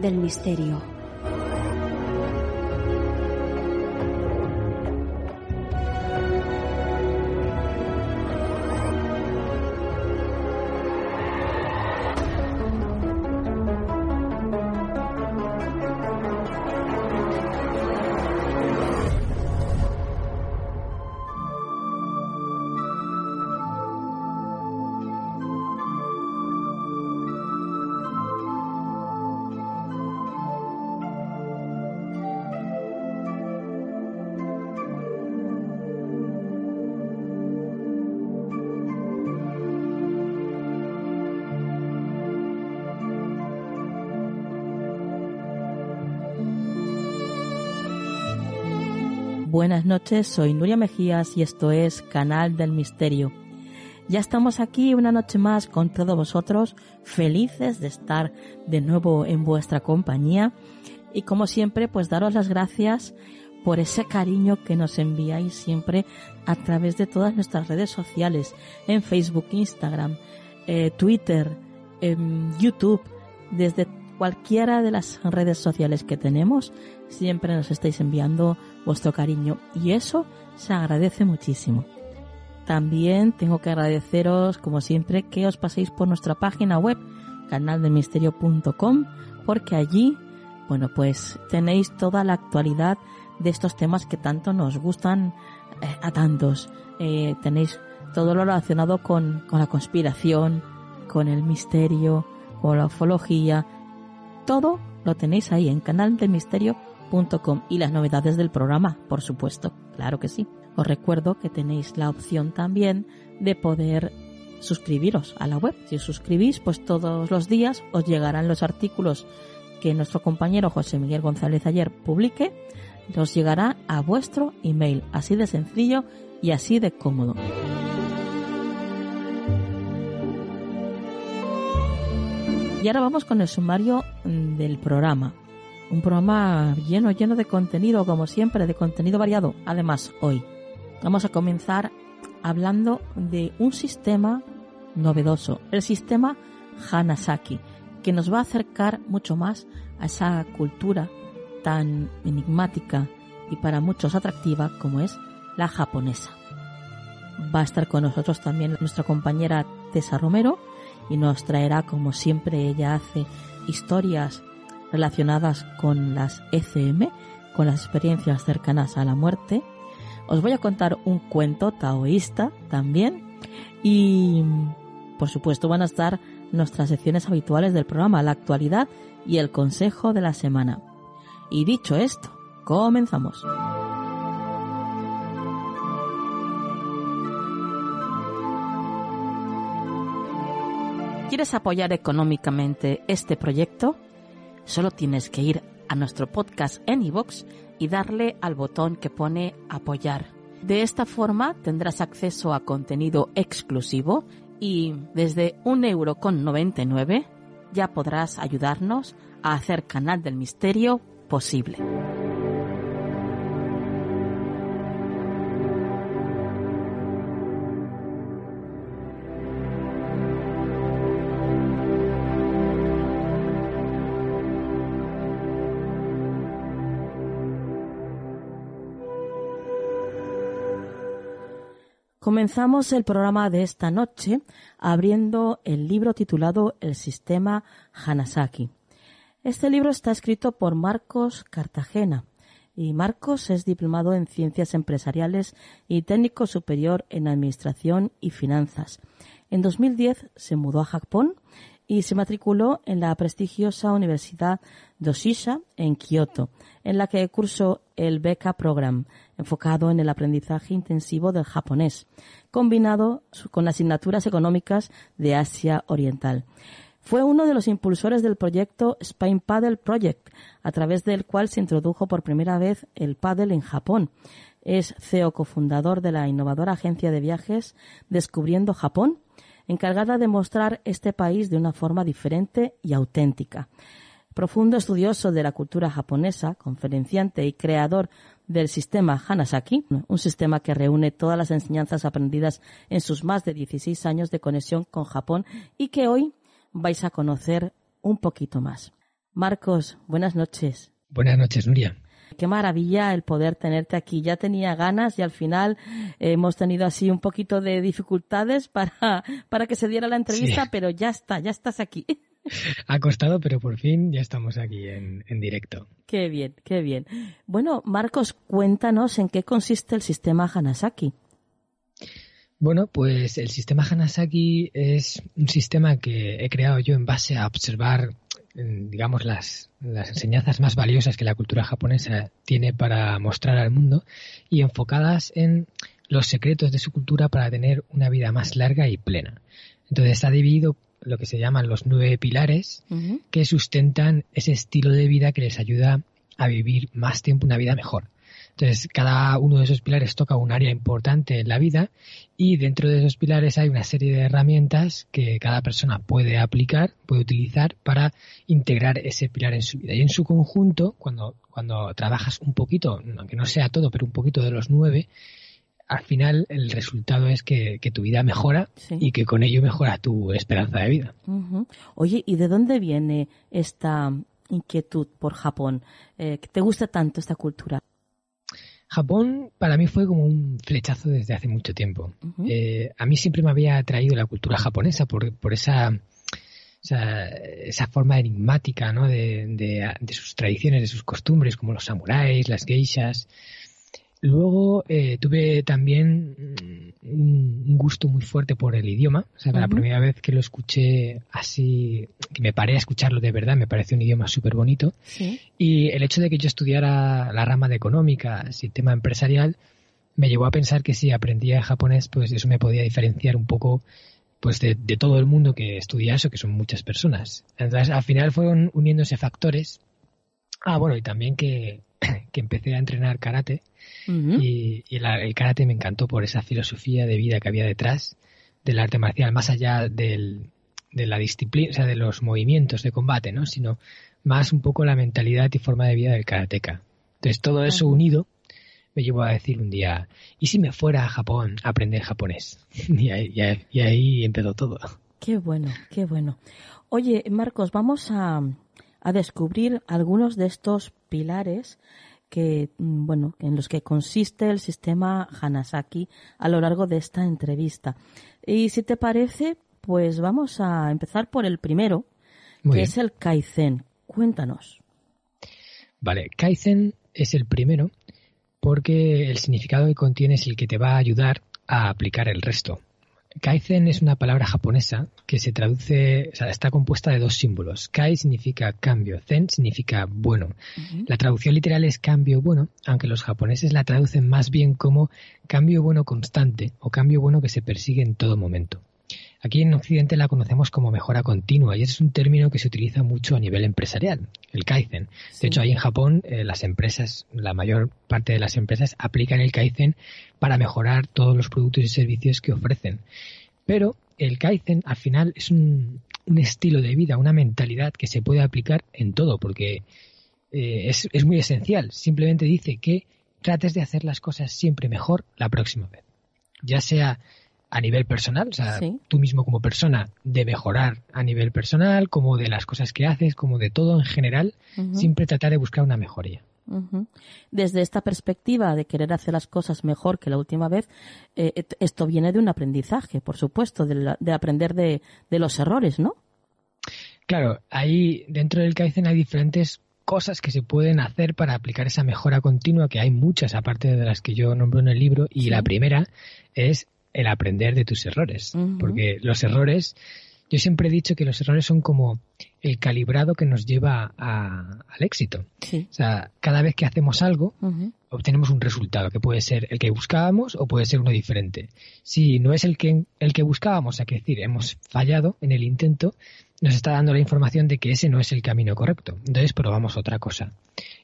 del misterio. Buenas noches, soy Nuria Mejías y esto es Canal del Misterio. Ya estamos aquí una noche más con todos vosotros, felices de estar de nuevo en vuestra compañía y como siempre pues daros las gracias por ese cariño que nos enviáis siempre a través de todas nuestras redes sociales, en Facebook, Instagram, eh, Twitter, YouTube, desde cualquiera de las redes sociales que tenemos, siempre nos estáis enviando vuestro cariño y eso se agradece muchísimo. También tengo que agradeceros, como siempre, que os paséis por nuestra página web, canaldelmisterio.com, porque allí, bueno, pues tenéis toda la actualidad de estos temas que tanto nos gustan eh, a tantos. Eh, tenéis todo lo relacionado con, con la conspiración, con el misterio, con la ufología, todo lo tenéis ahí en y las novedades del programa, por supuesto, claro que sí. Os recuerdo que tenéis la opción también de poder suscribiros a la web. Si os suscribís, pues todos los días os llegarán los artículos que nuestro compañero José Miguel González ayer publique, os llegará a vuestro email, así de sencillo y así de cómodo. Y ahora vamos con el sumario mm, del programa. Un programa lleno, lleno de contenido, como siempre, de contenido variado. Además, hoy vamos a comenzar hablando de un sistema novedoso, el sistema Hanasaki, que nos va a acercar mucho más a esa cultura tan enigmática y para muchos atractiva como es la japonesa. Va a estar con nosotros también nuestra compañera Tessa Romero, y nos traerá, como siempre ella hace, historias relacionadas con las ECM, con las experiencias cercanas a la muerte. Os voy a contar un cuento taoísta también y, por supuesto, van a estar nuestras secciones habituales del programa, la actualidad y el consejo de la semana. Y dicho esto, comenzamos. ¿Quieres apoyar económicamente este proyecto? Solo tienes que ir a nuestro podcast en iVoox y darle al botón que pone apoyar. De esta forma tendrás acceso a contenido exclusivo y desde un euro con 99 ya podrás ayudarnos a hacer Canal del Misterio posible. Comenzamos el programa de esta noche abriendo el libro titulado El sistema Hanasaki. Este libro está escrito por Marcos Cartagena y Marcos es diplomado en Ciencias Empresariales y técnico superior en Administración y Finanzas. En 2010 se mudó a Japón y se matriculó en la prestigiosa Universidad Doshisha en Kioto, en la que cursó el Beca Program, enfocado en el aprendizaje intensivo del japonés, combinado con asignaturas económicas de Asia Oriental. Fue uno de los impulsores del proyecto Spain Paddle Project, a través del cual se introdujo por primera vez el paddle en Japón. Es CEO cofundador de la innovadora agencia de viajes Descubriendo Japón, encargada de mostrar este país de una forma diferente y auténtica. Profundo estudioso de la cultura japonesa, conferenciante y creador del sistema Hanasaki, un sistema que reúne todas las enseñanzas aprendidas en sus más de 16 años de conexión con Japón y que hoy vais a conocer un poquito más. Marcos, buenas noches. Buenas noches, Nuria. Qué maravilla el poder tenerte aquí. Ya tenía ganas y al final hemos tenido así un poquito de dificultades para, para que se diera la entrevista, pero ya está, ya estás aquí. Ha costado, pero por fin ya estamos aquí en, en, directo. Qué bien, qué bien. Bueno, Marcos, cuéntanos en qué consiste el sistema Hanasaki. Bueno, pues el sistema Hanasaki es un sistema que he creado yo en base a observar digamos, las, las enseñanzas más valiosas que la cultura japonesa tiene para mostrar al mundo y enfocadas en los secretos de su cultura para tener una vida más larga y plena. Entonces está dividido lo que se llaman los nueve pilares que sustentan ese estilo de vida que les ayuda a vivir más tiempo una vida mejor. Entonces, cada uno de esos pilares toca un área importante en la vida y dentro de esos pilares hay una serie de herramientas que cada persona puede aplicar, puede utilizar para integrar ese pilar en su vida. Y en su conjunto, cuando, cuando trabajas un poquito, aunque no sea todo, pero un poquito de los nueve, al final el resultado es que, tu vida mejora y que con ello mejora tu esperanza de vida. Oye, ¿y de dónde viene esta inquietud por Japón? Eh, ¿Te gusta tanto esta cultura? Japón para mí fue como un flechazo desde hace mucho tiempo. Eh, a mí siempre me había atraído la cultura japonesa por, por esa, esa, forma enigmática ¿no? de, de, sus tradiciones, de sus costumbres, como los samuráis, las geishas. Luego eh, tuve también un, gusto muy fuerte por el idioma. O sea, la primera vez que lo escuché así, que me paré a escucharlo de verdad, me pareció un idioma súper bonito. Y el hecho de que yo estudiara la rama de económica, sistema empresarial, me llevó a pensar que si aprendía japonés, pues eso me podía diferenciar un poco pues de, de todo el mundo que estudia eso, que son muchas personas. Entonces, al final fueron uniéndose factores. Ah, bueno, y también que que empecé a entrenar karate y, el karate me encantó por esa filosofía de vida que había detrás del arte marcial, más allá del, de la disciplina, o sea, de los movimientos de combate, ¿no? Sino más un poco la mentalidad y forma de vida del karateca. Entonces todo eso unido me llevó a decir un día, ¿y si me fuera a Japón a aprender japonés? y, ahí, y ahí empezó todo. Qué bueno, qué bueno. Oye, Marcos, vamos a, a descubrir algunos de estos pilares que, mm, bueno, en los que consiste el sistema Hanasaki a lo largo de esta entrevista. Y si te parece, pues vamos a empezar por el primero, que es el Kaizen. Cuéntanos. Vale, Kaizen es el primero porque el significado que contiene es el que te va a ayudar a aplicar el resto. Kaizen es una palabra japonesa que se traduce, o sea, está compuesta de dos símbolos. Kai significa cambio, Zen significa bueno. La traducción literal es cambio bueno, aunque los japoneses la traducen más bien como cambio bueno constante o cambio bueno que se persigue en todo momento. Aquí en Occidente la conocemos como mejora continua y ese es un término que se utiliza mucho a nivel empresarial, el Kaizen. De hecho, ahí en Japón eh, las empresas, la mayor parte de las empresas aplican el Kaizen para mejorar todos los productos y servicios que ofrecen. Pero el Kaizen al final es un, estilo de vida, una mentalidad que se puede aplicar en todo, porque eh, es, es muy esencial. Simplemente dice que trates de hacer las cosas siempre mejor la próxima vez. Ya sea a nivel personal, o sea, tú mismo como persona, de mejorar a nivel personal, como de las cosas que haces, como de todo en general, siempre tratar de buscar una mejoría. Desde esta perspectiva de querer hacer las cosas mejor que la última vez, eh, esto viene de un aprendizaje, por supuesto, de, de aprender de, de, los errores, ¿no? Claro, ahí dentro del Kaizen hay diferentes cosas que se pueden hacer para aplicar esa mejora continua, que hay muchas aparte de las que yo nombro en el libro, y la primera es el aprender de tus errores, porque los errores, yo siempre he dicho que los errores son como el calibrado que nos lleva al éxito. O sea, cada vez que hacemos algo, obtenemos un resultado, que puede ser el que buscábamos o puede ser uno diferente. Si no es el que, el que buscábamos, es decir, hemos fallado en el intento, nos está dando la información de que ese no es el camino correcto. Entonces probamos otra cosa.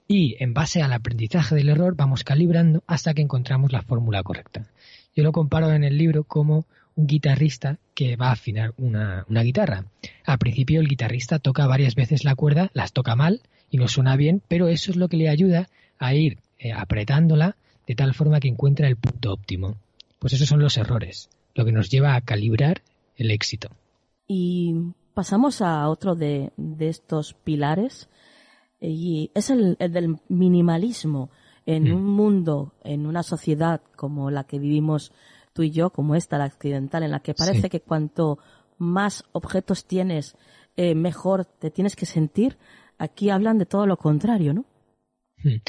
Y en base al aprendizaje del error vamos calibrando hasta que encontramos la fórmula correcta. Yo lo comparo en el libro como un guitarrista que va a afinar una, guitarra. Al principio el guitarrista toca varias veces la cuerda, las toca mal y no suena bien, pero eso es lo que le ayuda a ir eh, apretándola de tal forma que encuentra el punto óptimo. Pues esos son los errores, lo que nos lleva a calibrar el éxito. Y pasamos a otro de, estos pilares y es el, del minimalismo en mm. un mundo, en una sociedad como la que vivimos tú y yo, como esta, la occidental, en la que parece que cuanto más objetos tienes, eh, mejor te tienes que sentir, aquí hablan de todo lo contrario, ¿no? Mm.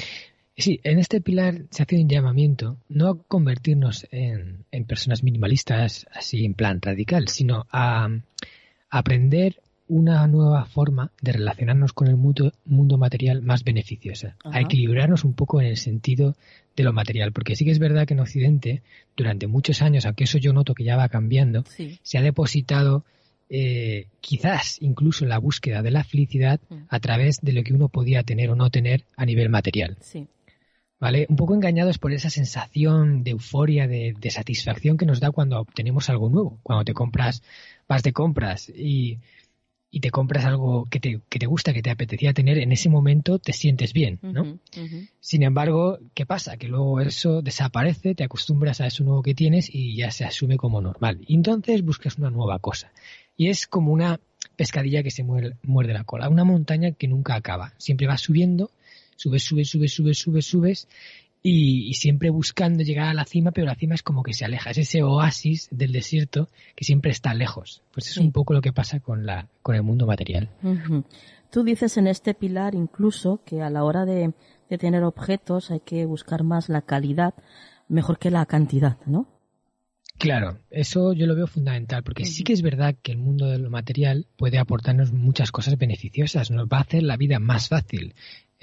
Sí, en este pilar se hace un llamamiento no a convertirnos en, en personas minimalistas así en plan radical, sino a aprender una nueva forma de relacionarnos con el mundo, mundo material más beneficiosa, a equilibrarnos un poco en el sentido de lo material, porque sí que es verdad que en Occidente, durante muchos años, aunque eso yo noto que ya va cambiando, se ha depositado eh, quizás incluso la búsqueda de la felicidad mm. a través de lo que uno podía tener o no tener a nivel material. ¿Vale? Un poco engañados por esa sensación de euforia, de, de satisfacción que nos da cuando obtenemos algo nuevo, cuando te compras, vas de compras y y te compras algo que te, que te gusta, que te apetecía tener, en ese momento te sientes bien, ¿no? Sin embargo, ¿qué pasa? Que luego eso desaparece, te acostumbras a eso nuevo que tienes y ya se asume como normal. Y entonces buscas una nueva cosa. Y es como una pescadilla que se muerde, muerde la cola, una montaña que nunca acaba. Siempre va subiendo, subes, subes, subes, subes, subes, subes y, siempre buscando llegar a la cima, pero la cima es como que se aleja, es ese oasis del desierto que siempre está lejos. Pues es un poco lo que pasa con, la, con el mundo material. Tú dices en este pilar incluso que a la hora de, tener objetos hay que buscar más la calidad mejor que la cantidad, ¿no? Claro, eso yo lo veo fundamental, porque sí que es verdad que el mundo de lo material puede aportarnos muchas cosas beneficiosas, nos va a hacer la vida más fácil.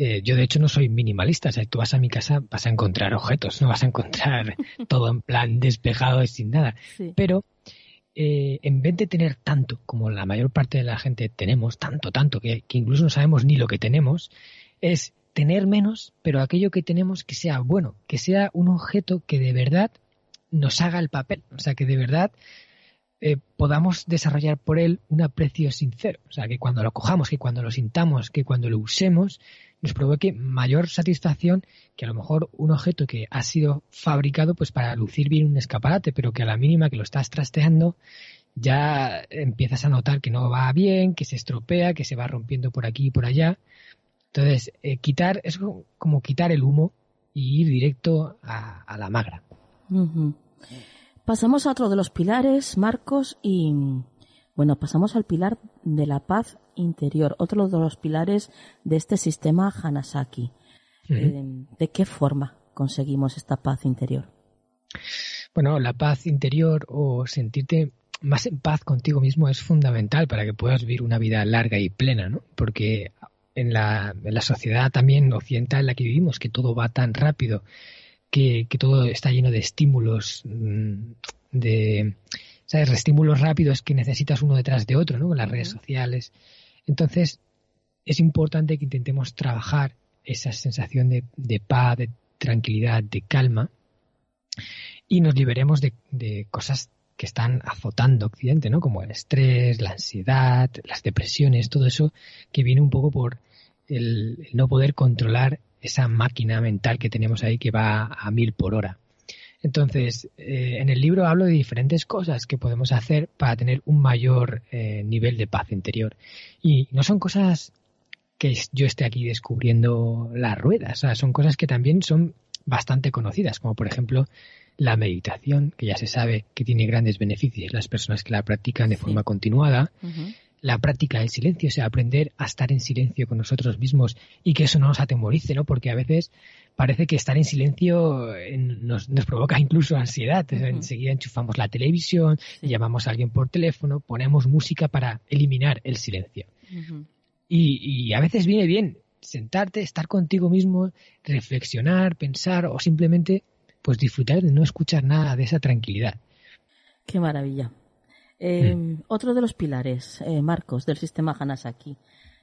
Eh, yo de hecho no soy minimalista, o sea, tú vas a mi casa, vas a encontrar objetos, no vas a encontrar todo en plan despejado y sin nada. Pero eh, en vez de tener tanto como la mayor parte de la gente tenemos, tanto, tanto, que, incluso no sabemos ni lo que tenemos, es tener menos, pero aquello que tenemos que sea bueno, que sea un objeto que de verdad nos haga el papel, o sea, que de verdad eh, podamos desarrollar por él un aprecio sincero, o sea, que cuando lo cojamos, que cuando lo sintamos, que cuando lo usemos, nos provoque mayor satisfacción que a lo mejor un objeto que ha sido fabricado pues para lucir bien un escaparate, pero que a la mínima que lo estás trasteando ya empiezas a notar que no va bien, que se estropea, que se va rompiendo por aquí y por allá. Entonces, eh, quitar es como quitar el humo y ir directo a, la magra. Pasamos a otro de los pilares, Marcos, y bueno, pasamos al pilar de la paz interior, otro de los pilares de este sistema Hanasaki. Eh, ¿De qué forma conseguimos esta paz interior? Bueno, la paz interior o sentirte más en paz contigo mismo es fundamental para que puedas vivir una vida larga y plena, ¿no? Porque en la, en la sociedad también occidental en la que vivimos, que todo va tan rápido, que, que todo está lleno de estímulos, mm, de ¿sabes? Estímulos rápidos que necesitas uno detrás de otro, ¿no? Las redes sociales. Entonces, es importante que intentemos trabajar esa sensación de, de paz, de tranquilidad, de calma, y nos liberemos de, de cosas que están azotando Occidente, ¿no? Como el estrés, la ansiedad, las depresiones, todo eso que viene un poco por el, no poder controlar esa máquina mental que tenemos ahí que va a mil por hora. Entonces, eh, en el libro hablo de diferentes cosas que podemos hacer para tener un mayor eh, nivel de paz interior. Y no son cosas que yo esté aquí descubriendo las ruedas, o sea, son cosas que también son bastante conocidas, como por ejemplo la meditación, que ya se sabe que tiene grandes beneficios las personas que la practican de forma continuada. La práctica del silencio, o sea, aprender a estar en silencio con nosotros mismos y que eso no nos atemorice, ¿no? Porque a veces parece que estar en silencio eh, nos, provoca incluso ansiedad. Enseguida enchufamos la televisión, llamamos a alguien por teléfono, ponemos música para eliminar el silencio. y, y a veces viene bien sentarte, estar contigo mismo, reflexionar, pensar o simplemente pues disfrutar de no escuchar nada de esa tranquilidad. Qué maravilla. Eh, mm. Otro de los pilares, eh, Marcos, del sistema Hanasaki,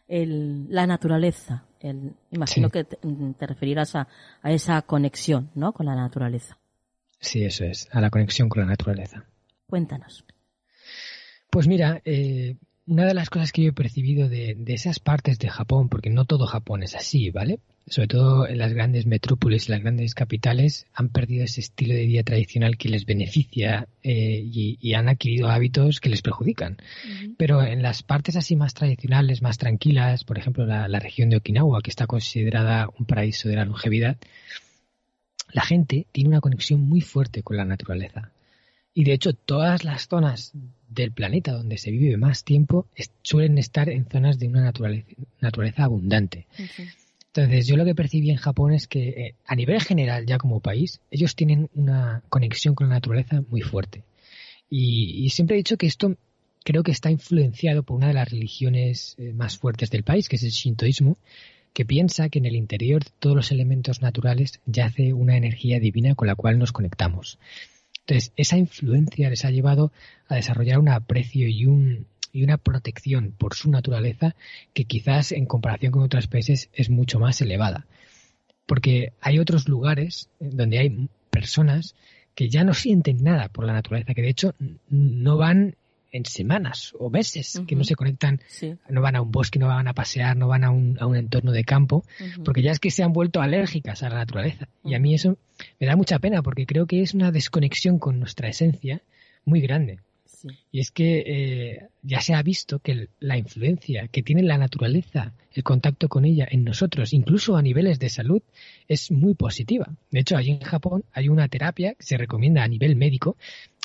el, la naturaleza. El, imagino que te, referirás a, a, esa conexión ¿no? con la naturaleza. Sí, eso es, a la conexión con la naturaleza. Cuéntanos. Pues mira, eh, una de las cosas que yo he percibido de, de, esas partes de Japón, porque no todo Japón es así, ¿vale? sobre todo en las grandes metrópolis y las grandes capitales, han perdido ese estilo de vida tradicional que les beneficia eh, y, han adquirido hábitos que les perjudican. Pero en las partes así más tradicionales, más tranquilas, por ejemplo la, región de Okinawa, que está considerada un paraíso de la longevidad, la gente tiene una conexión muy fuerte con la naturaleza. Y de hecho, todas las zonas del planeta donde se vive más tiempo suelen estar en zonas de una naturaleza, abundante. Entonces, yo lo que percibí en Japón es que eh, a nivel general, ya como país, ellos tienen una conexión con la naturaleza muy fuerte. Y, siempre he dicho que esto creo que está influenciado por una de las religiones eh, más fuertes del país, que es el shintoísmo, que piensa que en el interior de todos los elementos naturales yace una energía divina con la cual nos conectamos. Entonces, esa influencia les ha llevado a desarrollar un aprecio y un, y una protección por su naturaleza que quizás en comparación con otras países es mucho más elevada. Porque hay otros lugares donde hay personas que ya no sienten nada por la naturaleza, que de hecho no van en semanas o meses, que no se conectan, no van a un bosque, no van a pasear, no van a un, a un entorno de campo, porque ya es que se han vuelto alérgicas a la naturaleza. Y a mí eso me da mucha pena, porque creo que es una desconexión con nuestra esencia muy grande. Y es que eh, ya se ha visto que la influencia que tiene la naturaleza, el contacto con ella en nosotros, incluso a niveles de salud, es muy positiva. De hecho, allí en Japón hay una terapia que se recomienda a nivel médico.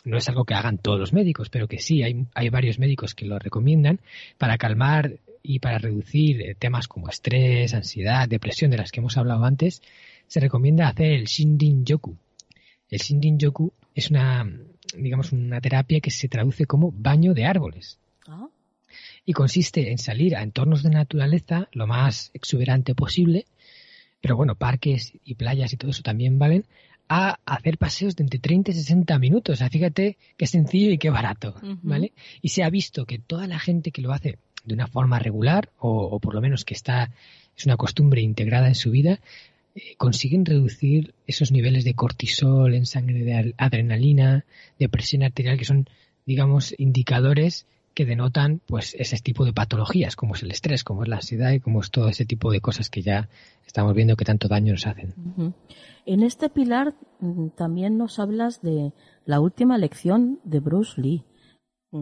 No es algo que hagan todos los médicos, pero que sí, hay, hay varios médicos que lo recomiendan para calmar y para reducir eh, temas como estrés, ansiedad, depresión, de las que hemos hablado antes. Se recomienda hacer el Shindin Yoku. El Shindin Yoku es una, digamos, una terapia que se traduce como baño de árboles. Ah. Y consiste en salir a entornos de naturaleza lo más exuberante posible, pero bueno, parques y playas y todo eso también valen, a hacer paseos de entre 30 y 60 minutos. O sea, fíjate qué sencillo y qué barato, ¿vale? Y se ha visto que toda la gente que lo hace de una forma regular, o, o por lo menos que está, es una costumbre integrada en su vida, eh, consiguen reducir esos niveles de cortisol en sangre, de adrenalina, de presión arterial, que son, digamos, indicadores que denotan pues ese tipo de patologías, como es el estrés, como es la ansiedad y como es todo ese tipo de cosas que ya estamos viendo que tanto daño nos hacen. En este pilar mm, también nos hablas de la última lección de Bruce Lee.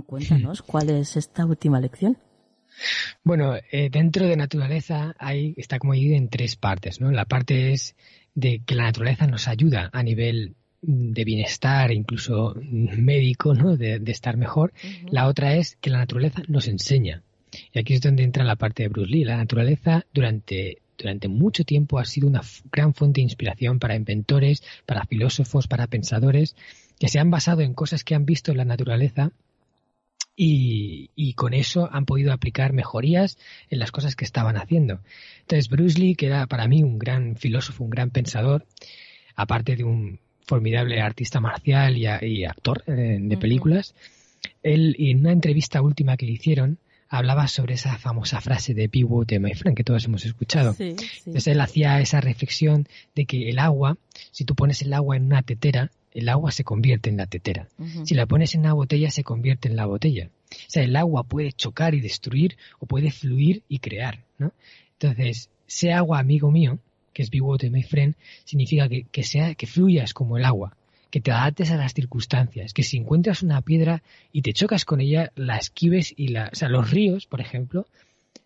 Cuéntanos cuál es esta última lección. Bueno, eh, dentro de naturaleza hay, está como dividido en tres partes, ¿no? La parte es de que la naturaleza nos ayuda a nivel de bienestar, incluso médico, ¿no? De, estar mejor. La otra es que la naturaleza nos enseña. Y aquí es donde entra la parte de Bruce Lee. La naturaleza durante, durante mucho tiempo ha sido una gran fuente de inspiración para inventores, para filósofos, para pensadores, que se han basado en cosas que han visto en la naturaleza y, con eso han podido aplicar mejorías en las cosas que estaban haciendo. Entonces Bruce Lee, que era para mí un gran filósofo, un gran pensador, aparte de un formidable artista marcial y, actor eh, de películas, él, en una entrevista última que le hicieron, hablaba sobre esa famosa frase de Be Water, my friend, que todos hemos escuchado. Entonces él hacía esa reflexión de que el agua, si tú pones el agua en una tetera, el agua se convierte en la tetera. Si la pones en una botella, se convierte en la botella. O sea, el agua puede chocar y destruir o puede fluir y crear, ¿no? Entonces, sea agua amigo mío, que es Be Water, my friend, significa que, que, sea, que fluyas como el agua, que te adaptes a las circunstancias, que si encuentras una piedra y te chocas con ella, la esquives y la, o sea, los ríos, por ejemplo,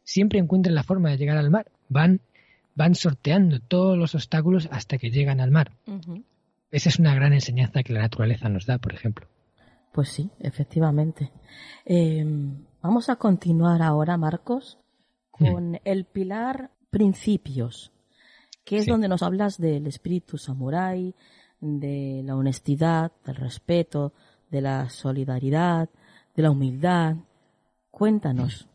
siempre encuentran la forma de llegar al mar. Van, van sorteando todos los obstáculos hasta que llegan al mar. Esa es una gran enseñanza que la naturaleza nos da, por ejemplo. Pues sí, efectivamente. Em, vamos a continuar ahora, Marcos, con el pilar principios, que es donde nos hablas del espíritu samurái, de la honestidad, del respeto, de la solidaridad, de la humildad. Cuéntanos.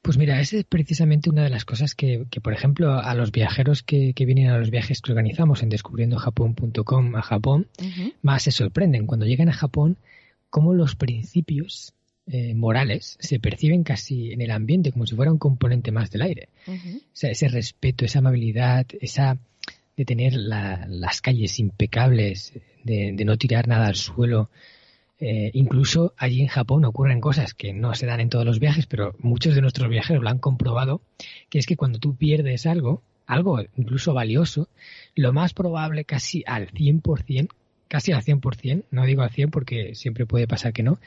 Pues mira, esa es precisamente una de las cosas que, por ejemplo, a los viajeros que, vienen a los viajes que organizamos en descubriendojapón.com a Japón, más se sorprenden cuando llegan a Japón cómo los principios eh, morales se perciben casi en el ambiente como si fuera un componente más del aire. O sea, ese respeto, esa amabilidad, esa de tener las calles impecables, de, de, no tirar nada al suelo, eh, incluso allí en Japón ocurren cosas que no se dan en todos los viajes, pero muchos de nuestros viajeros lo han comprobado, que es que cuando tú pierdes algo, algo incluso valioso, lo más probable casi al 100%, casi al 100%, no digo al 100 porque siempre puede pasar que no,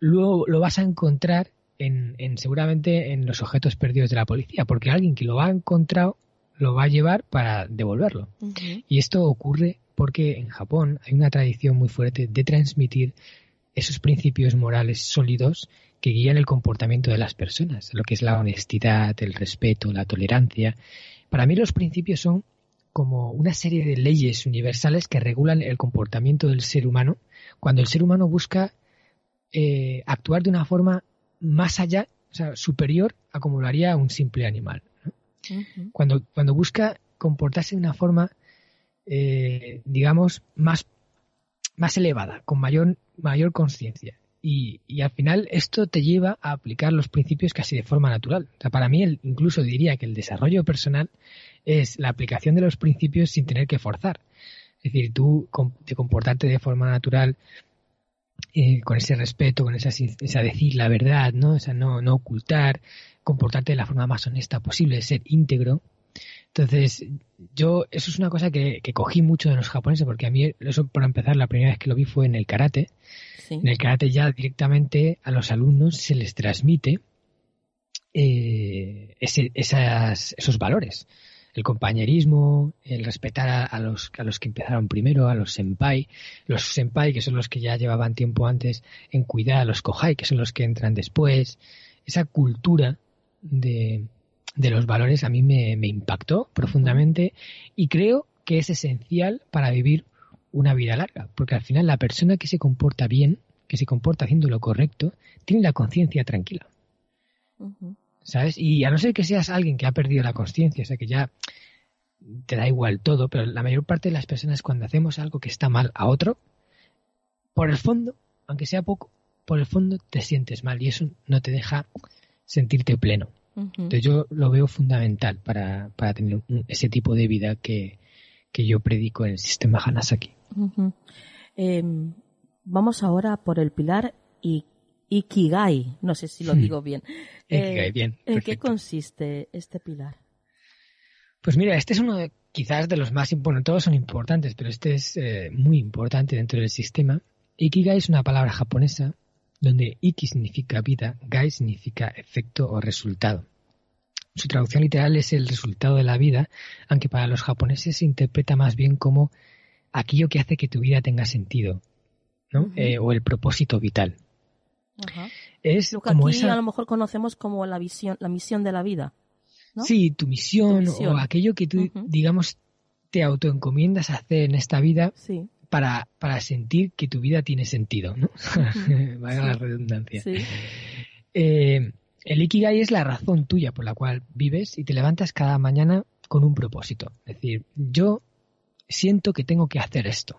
luego lo vas a encontrar en, seguramente en los objetos perdidos de la policía, porque alguien que lo ha encontrado lo va a llevar para devolverlo. Y esto ocurre porque en Japón hay una tradición muy fuerte de transmitir esos principios morales sólidos que guían el comportamiento de las personas, lo que es la honestidad, el respeto, la tolerancia. Para mí los principios son como una serie de leyes universales que regulan el comportamiento del ser humano cuando el ser humano busca eh, actuar de una forma más allá, o sea, superior a como lo haría un simple animal. cuando, cuando busca comportarse de una forma eh, digamos, más, más elevada, con mayor, mayor conciencia. Y, y, al final esto te lleva a aplicar los principios casi de forma natural. O sea, para mí el, incluso diría que el desarrollo personal es la aplicación de los principios sin tener que forzar. Es decir, tú te comportarte de forma natural eh, con ese respeto, con esa, esa, decir la verdad, ¿no? O sea, no, no ocultar, comportarte de la forma más honesta posible, ser íntegro, entonces, yo, eso es una cosa que, cogí mucho de los japoneses, porque a mí, eso por empezar, la primera vez que lo vi fue en el karate. En el karate ya directamente a los alumnos se les transmite eh, esos valores. El compañerismo, el respetar a, los, a los que empezaron primero, a los senpai, los senpai que son los que ya llevaban tiempo antes en cuidar, a los kohai que son los que entran después, esa cultura de, de los valores a mí me, impactó profundamente y creo que es esencial para vivir una vida larga, porque al final la persona que se comporta bien, que se comporta haciendo lo correcto, tiene la conciencia tranquila. ¿Sabes? Y a no ser que seas alguien que ha perdido la conciencia, o sea, que ya te da igual todo, pero la mayor parte de las personas cuando hacemos algo que está mal a otro, por el fondo, aunque sea poco, por el fondo te sientes mal y eso no te deja sentirte pleno. Entonces yo lo veo fundamental para, para tener ese tipo de vida que, que, yo predico en el sistema Hanasaki. Em, vamos ahora por el pilar Ikigai, no sé si lo hmm. digo bien. Ikigai, bien. ¿En qué consiste este pilar? Pues mira, este es uno de, quizás de los más importantes, todos son importantes, pero este es eh, muy importante dentro del sistema. Ikigai es una palabra japonesa donde Iki significa vida, Gai significa efecto o resultado. Su traducción literal es el resultado de la vida, aunque para los japoneses se interpreta más bien como aquello que hace que tu vida tenga sentido, ¿no? Eh, o el propósito vital. Es lo que como aquí a lo mejor conocemos como la visión, la misión de la vida. Sí, tu misión, o aquello que tú, digamos, te autoencomiendas a hacer en esta vida sí para, para sentir que tu vida tiene sentido, ¿no? Vaya la redundancia. Eh, el Ikigai es la razón tuya por la cual vives y te levantas cada mañana con un propósito. Es decir, yo siento que tengo que hacer esto.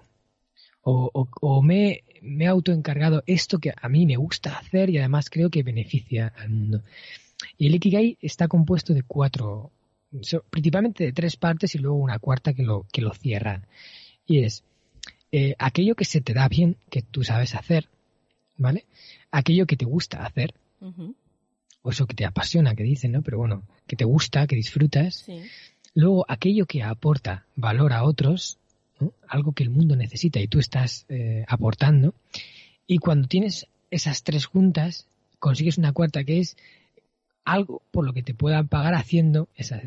O, me, me he autoencargado esto que a mí me gusta hacer y además creo que beneficia al mundo. Y el Ikigai está compuesto de cuatro, principalmente de tres partes y luego una cuarta que lo, que lo cierra. Y es eh, aquello que se te da bien, que tú sabes hacer, ¿vale? Aquello que te gusta hacer, o eso que te apasiona, que dicen, ¿no? Pero bueno, que te gusta, que disfrutas. Luego, aquello que aporta valor a otros, algo que el mundo necesita y tú estás eh, aportando. Y cuando tienes esas tres juntas, consigues una cuarta que es algo por lo que te puedan pagar haciendo esa,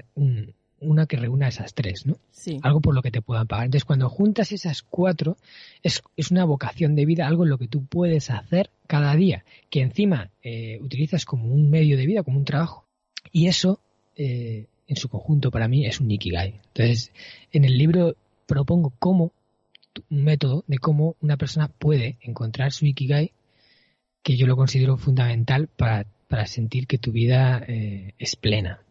una que reúna esas tres, ¿no? Sí. Algo por lo que te puedan pagar. Entonces, cuando juntas esas cuatro, es, es una vocación de vida, algo en lo que tú puedes hacer cada día, que encima eh, utilizas como un medio de vida, como un trabajo. Y eso, eh, en su conjunto, para mí, es un Ikigai. Entonces, en el libro propongo cómo, un método de cómo una persona puede encontrar su Ikigai, que yo lo considero fundamental para, para sentir que tu vida eh, es plena.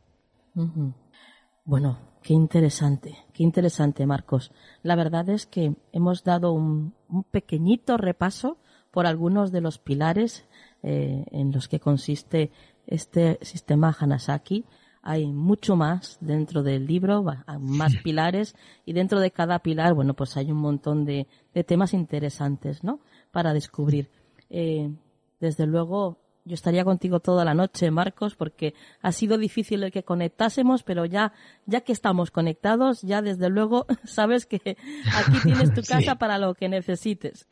Bueno, qué interesante, qué interesante, Marcos. La verdad es que hemos dado un, pequeñito repaso por algunos de los pilares eh, en los que consiste este sistema Hanasaki hay mucho más dentro del libro, más pilares, y dentro de cada pilar, bueno, pues hay un montón de, temas interesantes, ¿no? Para descubrir. Eh, desde luego, yo estaría contigo toda la noche, Marcos, porque ha sido difícil el que conectásemos, pero ya, ya que estamos conectados, ya desde luego sabes que aquí tienes tu casa para lo que necesites.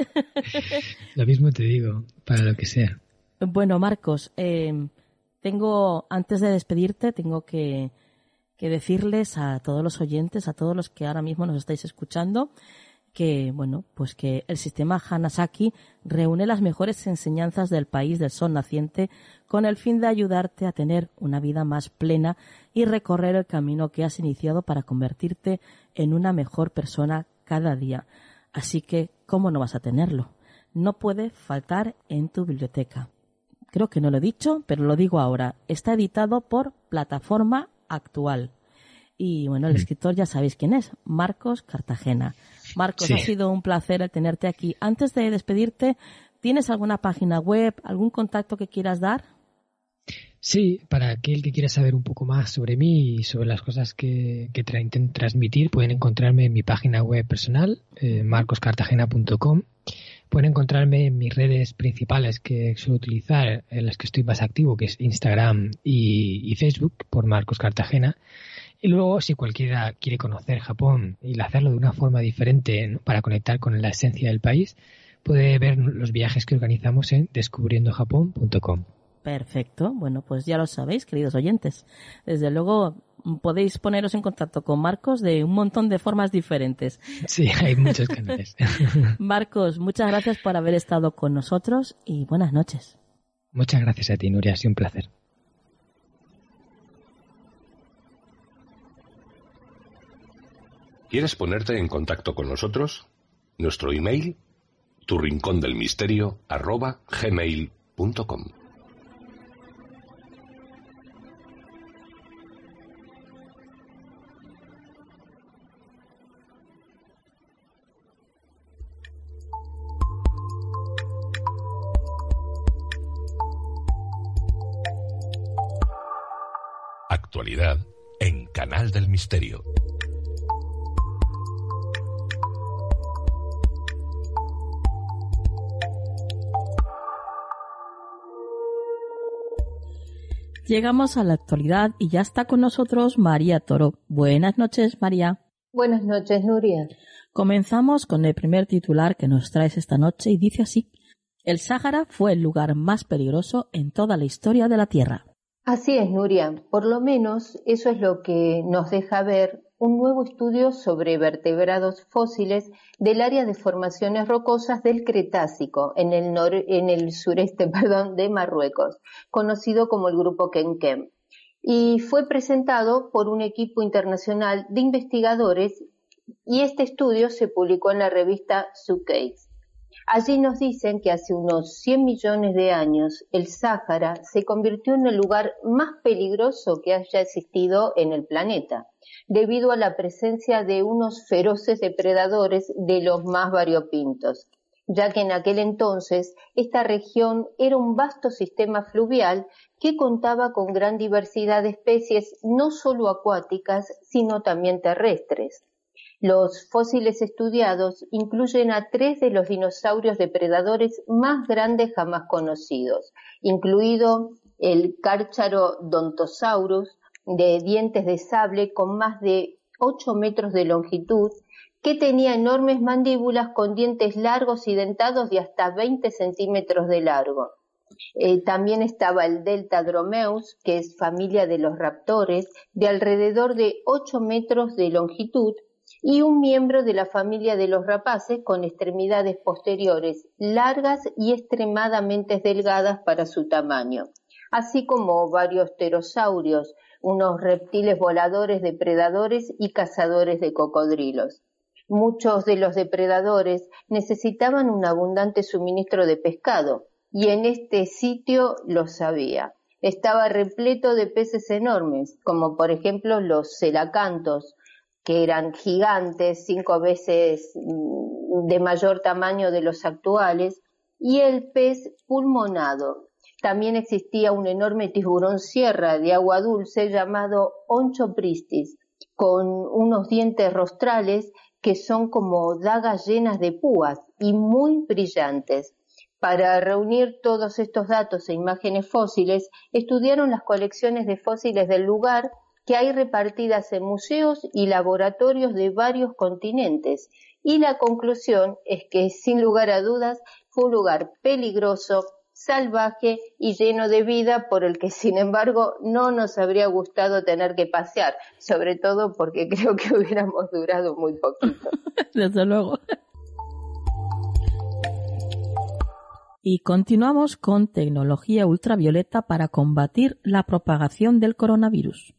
lo mismo te digo, para lo que sea. Bueno, Marcos, eh, tengo, antes de despedirte, tengo que, decirles a todos los oyentes, a todos los que ahora mismo nos estáis escuchando, que, bueno, pues que el sistema Hanasaki reúne las mejores enseñanzas del país del sol naciente con el fin de ayudarte a tener una vida más plena y recorrer el camino que has iniciado para convertirte en una mejor persona cada día. Así que, ¿cómo no vas a tenerlo? No puede faltar en tu biblioteca creo que no lo he dicho, pero lo digo ahora, está editado por Plataforma Actual. Y bueno, el mm. escritor ya sabéis quién es, Marcos Cartagena. Marcos, ha sido un placer tenerte aquí. Antes de despedirte, ¿tienes alguna página web, algún contacto que quieras dar? Sí, para aquel que quiera saber un poco más sobre mí y sobre las cosas que, que intento transmitir, pueden encontrarme en mi página web personal, eh, marcoscartagena.com Pueden encontrarme en mis redes principales que suelo utilizar, en las que estoy más activo, que es Instagram y, Facebook, por Marcos Cartagena. Y luego, si cualquiera quiere conocer Japón y hacerlo de una forma diferente para conectar con la esencia del país, puede ver los viajes que organizamos en descubriendojapón.com. Perfecto. Bueno, pues ya lo sabéis, queridos oyentes. Desde luego, podéis poneros en contacto con Marcos de un montón de formas diferentes. Sí, hay muchos canales. Marcos, muchas gracias por haber estado con nosotros y buenas noches. Muchas gracias a ti, Nuria. Ha sido un placer. ¿Quieres ponerte en contacto con nosotros? Nuestro email, tu rincón del misterio, arroba gmail.com. en Canal del Misterio. Llegamos a la actualidad y ya está con nosotros María Toro. Buenas noches, María. Buenas noches, Nuria. Comenzamos con el primer titular que nos traes esta noche y dice así. El Sáhara fue el lugar más peligroso en toda la historia de la Tierra. Así es, Nuria. Por lo menos eso es lo que nos deja ver un nuevo estudio sobre vertebrados fósiles del área de formaciones rocosas del Cretácico en el, en el sureste de Marruecos, conocido como el Grupo Kenkem. Y fue presentado por un equipo internacional de investigadores y este estudio se publicó en la revista Sukeis. Allí nos dicen que hace unos 100 millones de años el Sáhara se convirtió en el lugar más peligroso que haya existido en el planeta. debido a la presencia de unos feroces depredadores de los más variopintos, ya que en aquel entonces esta región era un vasto sistema fluvial que contaba con gran diversidad de especies no solo acuáticas, sino también terrestres. Los fósiles estudiados incluyen a tres de los dinosaurios depredadores más grandes jamás conocidos, incluido el Dontosaurus de dientes de sable con más de 8 metros de longitud, que tenía enormes mandíbulas con dientes largos y dentados de hasta 20 centímetros de largo. Eh, también estaba el Delta Dromeus, que es familia de los raptores, de alrededor de 8 metros de longitud, y un miembro de la familia de los rapaces con extremidades posteriores largas y extremadamente delgadas para su tamaño, así como varios pterosaurios, unos reptiles voladores depredadores y cazadores de cocodrilos. Muchos de los depredadores necesitaban un abundante suministro de pescado, y en este sitio lo sabía. Estaba repleto de peces enormes, como por ejemplo los celacantos, que eran gigantes, cinco veces mm, de mayor tamaño de los actuales, y el pez pulmonado. También existía un enorme tiburón sierra de agua dulce llamado Onchopristis, con unos dientes rostrales que son como dagas llenas de púas y muy brillantes. Para reunir todos estos datos e imágenes fósiles, estudiaron las colecciones de fósiles del lugar que hay repartidas en museos y laboratorios de varios continentes. Y la conclusión es que, sin lugar a dudas, fue un lugar peligroso, salvaje y lleno de vida por el que, sin embargo, no nos habría gustado tener que pasear, sobre todo porque creo que hubiéramos durado muy poquito. Desde luego. Y continuamos con tecnología ultravioleta para combatir la propagación del coronavirus.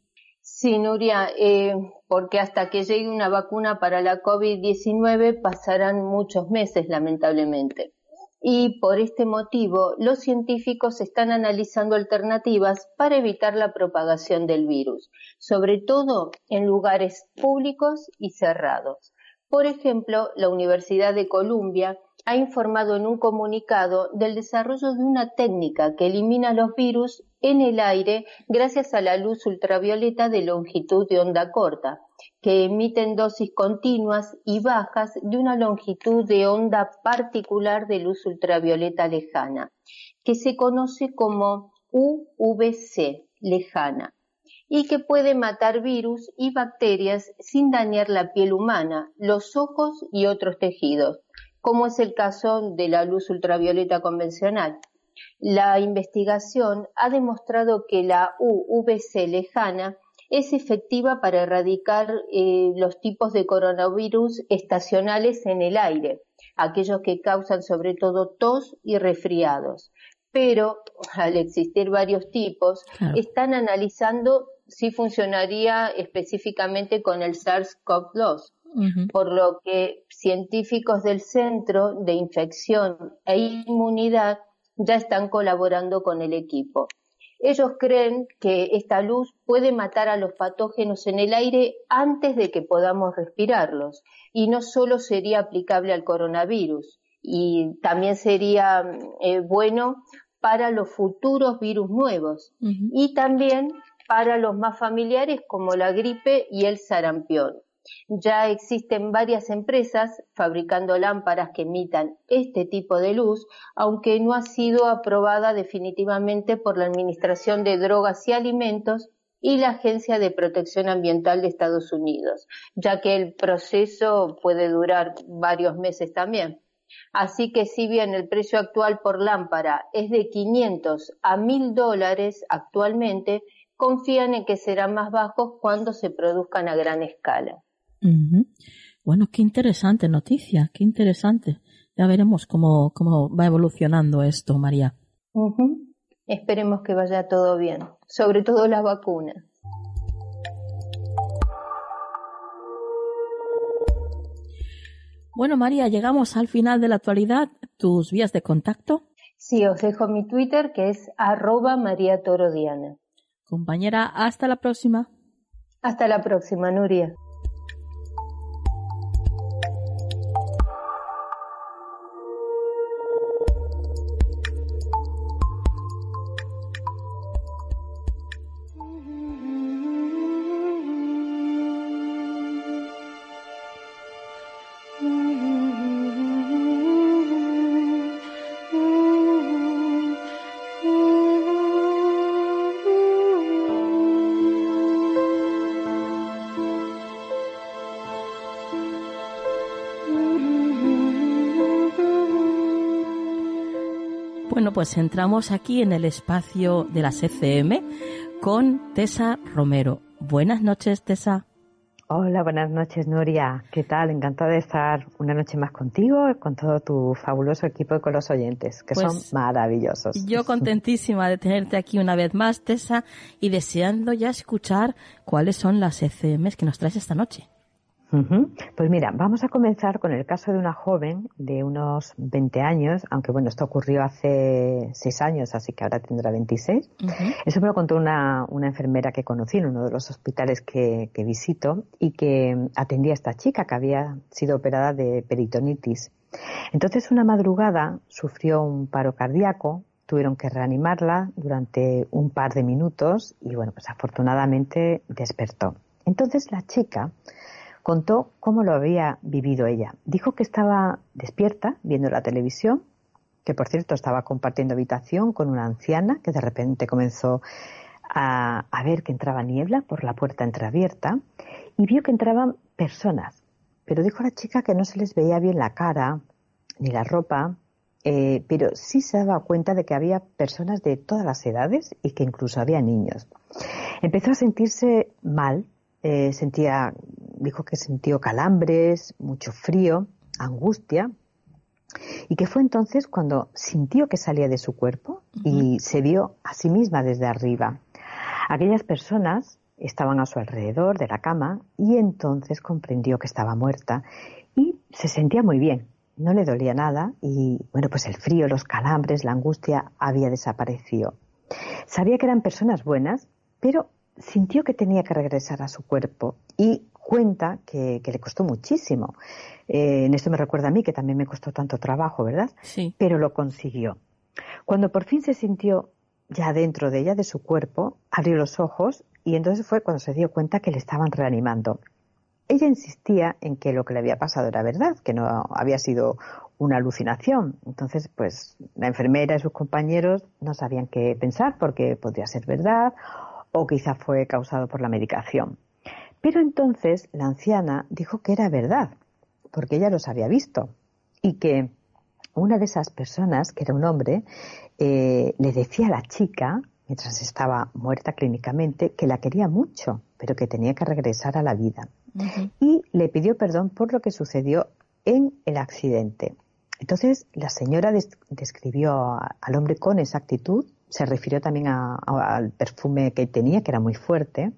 Sí, Nuria, eh, porque hasta que llegue una vacuna para la COVID-19 pasarán muchos meses, lamentablemente. Y por este motivo, los científicos están analizando alternativas para evitar la propagación del virus, sobre todo en lugares públicos y cerrados. Por ejemplo, la Universidad de Columbia ha informado en un comunicado del desarrollo de una técnica que elimina los virus en el aire gracias a la luz ultravioleta de longitud de onda corta, que emiten dosis continuas y bajas de una longitud de onda particular de luz ultravioleta lejana, que se conoce como UVC lejana y que puede matar virus y bacterias sin dañar la piel humana, los ojos y otros tejidos, como es el caso de la luz ultravioleta convencional. La investigación ha demostrado que la UVC lejana es efectiva para erradicar eh, los tipos de coronavirus estacionales en el aire, aquellos que causan sobre todo tos y resfriados. Pero al existir varios tipos, están analizando si funcionaría específicamente con el SARS-CoV-2, por lo que científicos del Centro de Infección e Inmunidad ya están colaborando con el equipo. Ellos creen que esta luz puede matar a los patógenos en el aire antes de que podamos respirarlos y no solo sería aplicable al coronavirus y también sería eh, bueno para los futuros virus nuevos y también para los más familiares como la gripe y el sarampión. Ya existen varias empresas fabricando lámparas que emitan este tipo de luz, aunque no ha sido aprobada definitivamente por la Administración de Drogas y Alimentos y la Agencia de Protección Ambiental de Estados Unidos, ya que el proceso puede durar varios meses también. Así que si bien el precio actual por lámpara es de 500 a 1000 dólares actualmente, confían en que serán más bajos cuando se produzcan a gran escala. Bueno, qué interesante noticia, qué interesante. Ya veremos cómo, cómo va evolucionando esto, María. Esperemos que vaya todo bien, sobre todo la vacuna. Bueno, María, llegamos al final de la actualidad. ¿Tus vías de contacto? Sí, os dejo mi Twitter que es arroba María. Compañera, hasta la próxima. Hasta la próxima, Nuria. Pues entramos aquí en el espacio de las ECM con Tessa Romero. Buenas noches, Tessa. Hola, buenas noches, Nuria. ¿Qué tal? Encantada de estar una noche más contigo, con todo tu fabuloso equipo y con los oyentes, que son pues maravillosos. Yo contentísima de tenerte aquí una vez más, Tessa, y deseando ya escuchar cuáles son las ECMs que nos traes esta noche. Pues mira, vamos a comenzar con el caso de una joven de unos 20 años, aunque bueno, esto ocurrió hace 6 años, así que ahora tendrá 26. Eso me lo contó una, enfermera que conocí en uno de los hospitales que, que visito y que atendía a esta chica que había sido operada de peritonitis. Entonces, una madrugada sufrió un paro cardíaco, tuvieron que reanimarla durante un par de minutos y bueno, pues afortunadamente despertó. Entonces la chica contó cómo lo había vivido ella. Dijo que estaba despierta viendo la televisión, que por cierto estaba compartiendo habitación con una anciana que de repente comenzó a, ver que entraba niebla por la puerta entreabierta y vio que entraban personas. Pero dijo la chica que no se les veía bien la cara ni la ropa, eh, pero sí se daba cuenta de que había personas de todas las edades y que incluso había niños. Empezó a sentirse mal eh, sentía, dijo que sintió calambres, mucho frío, angustia, y que fue entonces cuando sintió que salía de su cuerpo y se vio a sí misma desde arriba. Aquellas personas estaban a su alrededor de la cama y entonces comprendió que estaba muerta y se sentía muy bien, no le dolía nada y bueno, pues el frío, los calambres, la angustia había desaparecido. Sabía que eran personas buenas, pero sintió que tenía que regresar a su cuerpo y cuenta que, le costó muchísimo. Eh, en esto me recuerda a mí que también me costó tanto trabajo, ¿verdad? Sí. Pero lo consiguió. Cuando por fin se sintió ya dentro de ella, de su cuerpo, abrió los ojos y entonces fue cuando se dio cuenta que le estaban reanimando. Ella insistía en que lo que le había pasado era verdad, que no había sido una alucinación. Entonces, pues la enfermera y sus compañeros no sabían qué pensar porque podría ser verdad o quizá fue causado por la medicación. Pero entonces la anciana dijo que era verdad, porque ella los había visto y que una de esas personas, que era un hombre, eh, le decía a la chica, mientras estaba muerta clínicamente, que la quería mucho, pero que tenía que regresar a la vida. Y le pidió perdón por lo que sucedió en el accidente. Entonces la señora describió al hombre con exactitud se refirió también al perfume que tenía, que era muy fuerte,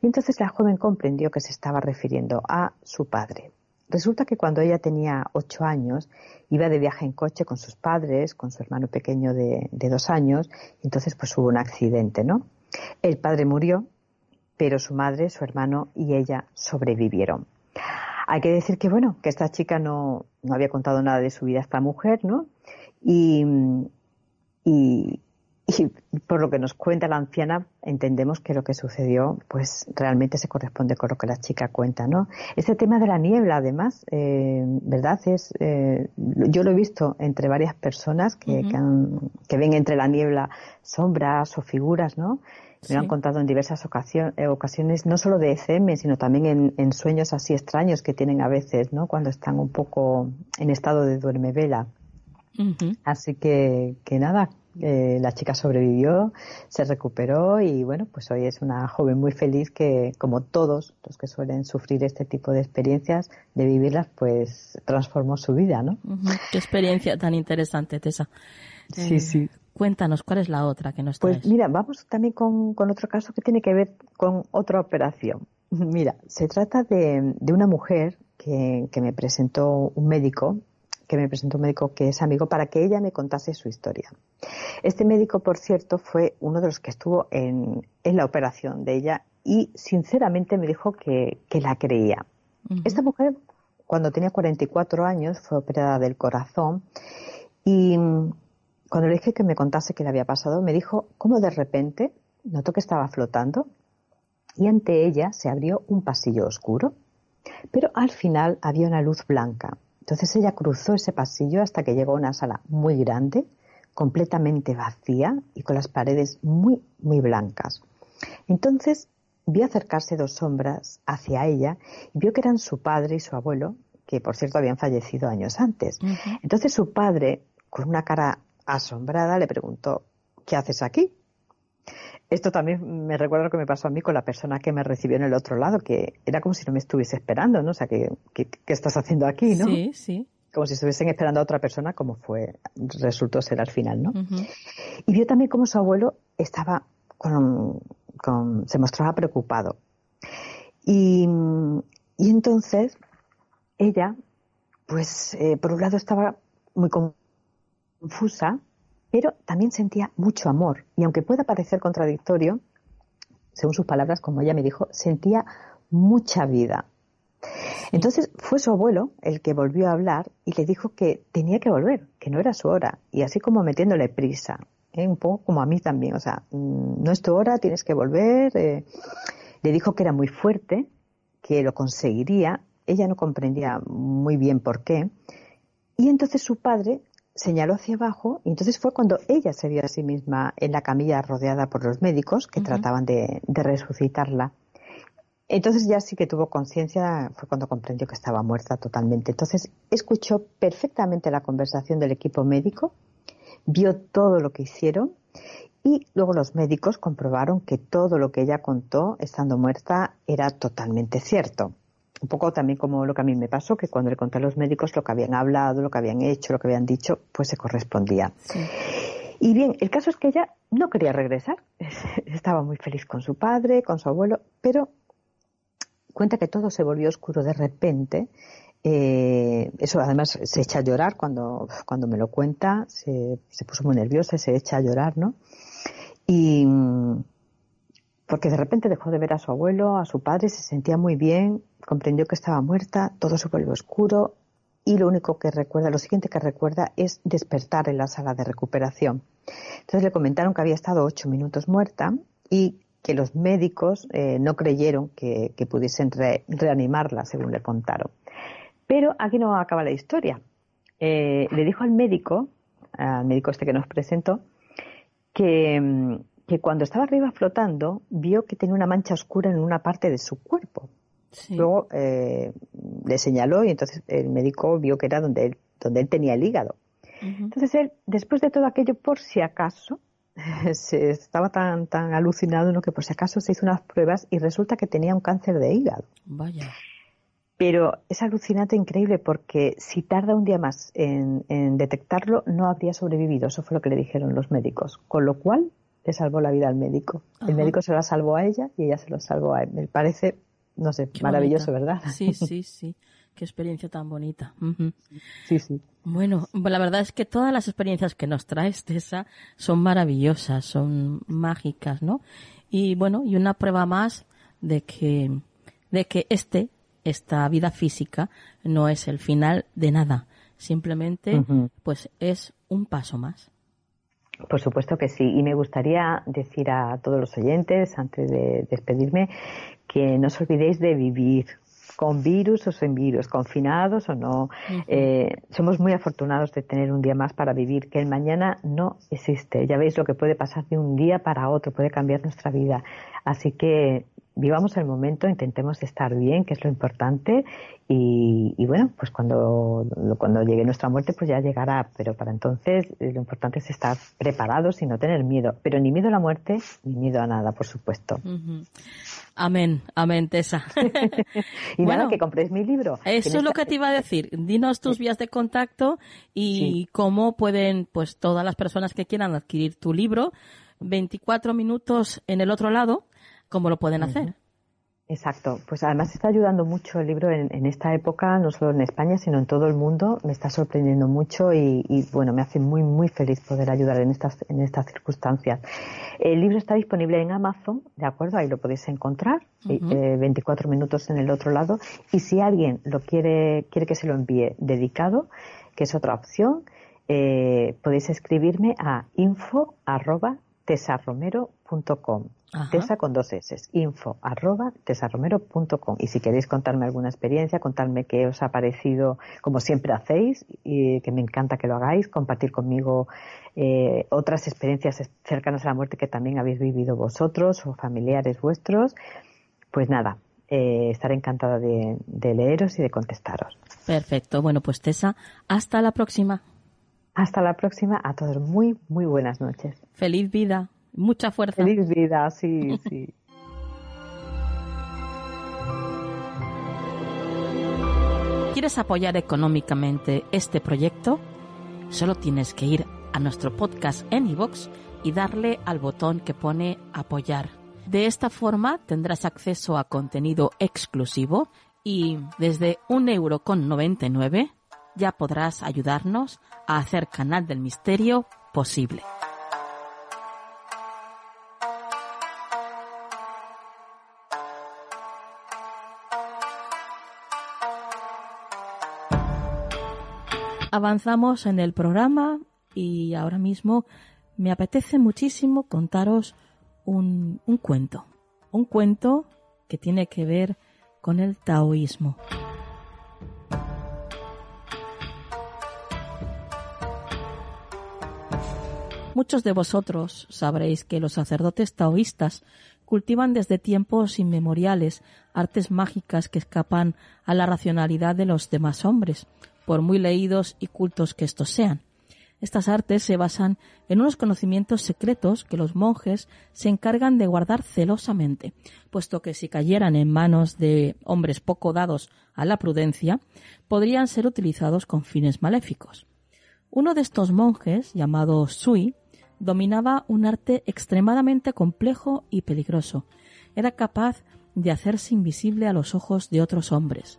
y entonces la joven comprendió que se estaba refiriendo a su padre. Resulta que cuando ella tenía ocho años, iba de viaje en coche con sus padres, con su hermano pequeño de, dos años, entonces pues hubo un accidente, ¿no? El padre murió, pero su madre, su hermano y ella sobrevivieron. Hay que decir que, bueno, que esta chica no, no había contado nada de su vida a esta mujer, ¿no? Y, y por lo que nos cuenta la anciana, entendemos que lo que sucedió, pues realmente se corresponde con lo que la chica cuenta, ¿no? Este tema de la niebla, además, eh, ¿verdad? Es, eh, yo lo he visto entre varias personas que, que, ven entre la niebla sombras o figuras, ¿no? Me lo han contado en diversas eh, ocasiones, no solo de ECM, sino también en, sueños así extraños que tienen a veces, ¿no? Cuando están un poco en estado de duerme vela. Así que, que nada, eh, la chica sobrevivió, se recuperó y bueno, pues hoy es una joven muy feliz que, como todos los que suelen sufrir este tipo de experiencias, de vivirlas, pues transformó su vida, ¿no? Qué experiencia tan interesante, Tessa. Sí, eh, sí. Cuéntanos, ¿cuál es la otra que nos traes? Pues mira, vamos también con, otro caso que tiene que ver con otra operación. Mira, se trata de, de una mujer que, que me presentó un médico que me presentó un médico que es amigo para que ella me contase su historia. Este médico, por cierto, fue uno de los que estuvo en, la operación de ella y sinceramente me dijo que, la creía. Esta mujer, cuando tenía 44 años, fue operada del corazón y cuando le dije que me contase qué le había pasado, me dijo cómo de repente notó que estaba flotando y ante ella se abrió un pasillo oscuro, pero al final había una luz blanca. Entonces ella cruzó ese pasillo hasta que llegó a una sala muy grande, completamente vacía y con las paredes muy, muy blancas. Entonces vio acercarse dos sombras hacia ella y vio que eran su padre y su abuelo, que por cierto habían fallecido años antes. Entonces su padre, con una cara asombrada, le preguntó, ¿qué haces aquí? Esto también me recuerda lo que me pasó a mí con la persona que me recibió en el otro lado, que era como si no me estuviese esperando, ¿no? O sea, ¿qué, qué, estás haciendo aquí, no? Sí, sí. Como si estuviesen esperando a otra persona, como fue, resultó ser al final, ¿no? Y vio también cómo su abuelo estaba con, con se mostraba preocupado. Y, y entonces ella, pues, eh, por un lado estaba muy confusa pero también sentía mucho amor. Y aunque pueda parecer contradictorio, según sus palabras, como ella me dijo, sentía mucha vida. Entonces fue su abuelo el que volvió a hablar y le dijo que tenía que volver, que no era su hora, y así como metiéndole prisa, ¿eh? un poco como a mí también, o sea, mm, no es tu hora, tienes que volver. Eh. Le dijo que era muy fuerte, que lo conseguiría, ella no comprendía muy bien por qué, y entonces su padre señaló hacia abajo y entonces fue cuando ella se vio a sí misma en la camilla rodeada por los médicos que trataban de, resucitarla. Entonces ya sí que tuvo conciencia, fue cuando comprendió que estaba muerta totalmente. Entonces escuchó perfectamente la conversación del equipo médico, vio todo lo que hicieron y luego los médicos comprobaron que todo lo que ella contó estando muerta era totalmente cierto un poco también como lo que a mí me pasó, que cuando le conté a los médicos lo que habían hablado, lo que habían hecho, lo que habían dicho, pues se correspondía. Y bien, el caso es que ella no quería regresar, estaba muy feliz con su padre, con su abuelo, pero cuenta que todo se volvió oscuro de repente. Eh, eso además se echa a llorar cuando, cuando me lo cuenta, se, se puso muy nerviosa, se echa a llorar, ¿no? Y porque de repente dejó de ver a su abuelo, a su padre, se sentía muy bien, comprendió que estaba muerta, todo se volvió oscuro y lo único que recuerda, lo siguiente que recuerda es despertar en la sala de recuperación. Entonces le comentaron que había estado ocho minutos muerta y que los médicos eh, no creyeron que, pudiesen reanimarla, según le contaron. Pero aquí no acaba la historia. Eh, le dijo al médico, al médico este que nos presentó, que, mm, que cuando estaba arriba flotando vio que tenía una mancha oscura en una parte de su cuerpo. Luego eh, le señaló y entonces el médico vio que era donde él, donde él tenía el hígado. Entonces él, después de todo aquello, por si acaso, se estaba tan, tan alucinado ¿no? que por si acaso se hizo unas pruebas y resulta que tenía un cáncer de hígado. Vaya. Pero es alucinante, increíble, porque si tarda un día más en, en, detectarlo, no habría sobrevivido. Eso fue lo que le dijeron los médicos. Con lo cual, le salvó la vida al médico. El médico se la salvó a ella y ella se lo salvó a él. Me parece, no sé, maravilloso, ¿verdad? Sí, sí, sí. Qué experiencia tan bonita. Sí, sí. Bueno, la verdad es que todas las experiencias que nos traes, Tessa, son maravillosas, son mágicas, ¿no? Y bueno, y una prueba más de que, de que este, esta vida física no es el final de nada. Simplemente, pues es un paso más. Por supuesto que sí. Y me gustaría decir a todos los oyentes, antes de despedirme, que no os olvidéis de vivir con virus o sin virus, confinados o no. Eh, somos muy afortunados de tener un día más para vivir, que el mañana no existe. Ya veis lo que puede pasar de un día para otro, puede cambiar nuestra vida. Así que vivamos el momento, intentemos estar bien, que es lo importante, y, bueno, pues cuando, cuando llegue nuestra muerte, pues ya llegará, pero para entonces eh, lo importante es estar preparados y no tener miedo, pero ni miedo a la muerte, ni miedo a nada, por supuesto. Amén, amén, Tessa. y bueno, que compréis mi libro. Eso es lo que te iba a decir. Dinos tus vías de contacto y cómo pueden, pues todas las personas que quieran adquirir tu libro, 24 minutos en el otro lado, ¿Cómo lo pueden hacer? Exacto, pues además está ayudando mucho el libro en, esta época, no solo en España, sino en todo el mundo. Me está sorprendiendo mucho y, bueno, me hace muy, muy feliz poder ayudar en estas, en estas circunstancias. El libro está disponible en Amazon, ¿de acuerdo? Ahí lo podéis encontrar, 24 eh, minutos en el otro lado. Y si alguien lo quiere, quiere que se lo envíe dedicado, que es otra opción, eh, podéis escribirme a info arroba tesarromero.com. Tesa con dos S, info arroba tesarromero.com. Y si queréis contarme alguna experiencia, contarme qué os ha parecido, como siempre hacéis, y que me encanta que lo hagáis, compartir conmigo eh, otras experiencias cercanas a la muerte que también habéis vivido vosotros o familiares vuestros, pues nada, eh, estaré encantada de, de leeros y de contestaros. Perfecto. Bueno, pues Tessa, hasta la próxima. Hasta la próxima. A todos muy, muy buenas noches. Feliz vida. Mucha fuerza. Feliz vida, sí, sí. ¿Quieres apoyar económicamente este proyecto? Solo tienes que ir a nuestro podcast en iVoox y darle al botón que pone apoyar. De esta forma tendrás acceso a contenido exclusivo y desde un euro con 99 ya podrás ayudarnos a hacer Canal del Misterio posible. Avanzamos en el programa y ahora mismo me apetece muchísimo contaros un, cuento. Un cuento que tiene que ver con el taoísmo. Muchos de vosotros sabréis que los sacerdotes taoístas cultivan desde tiempos inmemoriales artes mágicas que escapan a la racionalidad de los demás hombres, por muy leídos y cultos que estos sean. Estas artes se basan en unos conocimientos secretos que los monjes se encargan de guardar celosamente, puesto que si cayeran en manos de hombres poco dados a la prudencia, podrían ser utilizados con fines maléficos. Uno de estos monjes, llamado Sui, dominaba un arte extremadamente complejo y peligroso. Era capaz de hacerse invisible a los ojos de otros hombres.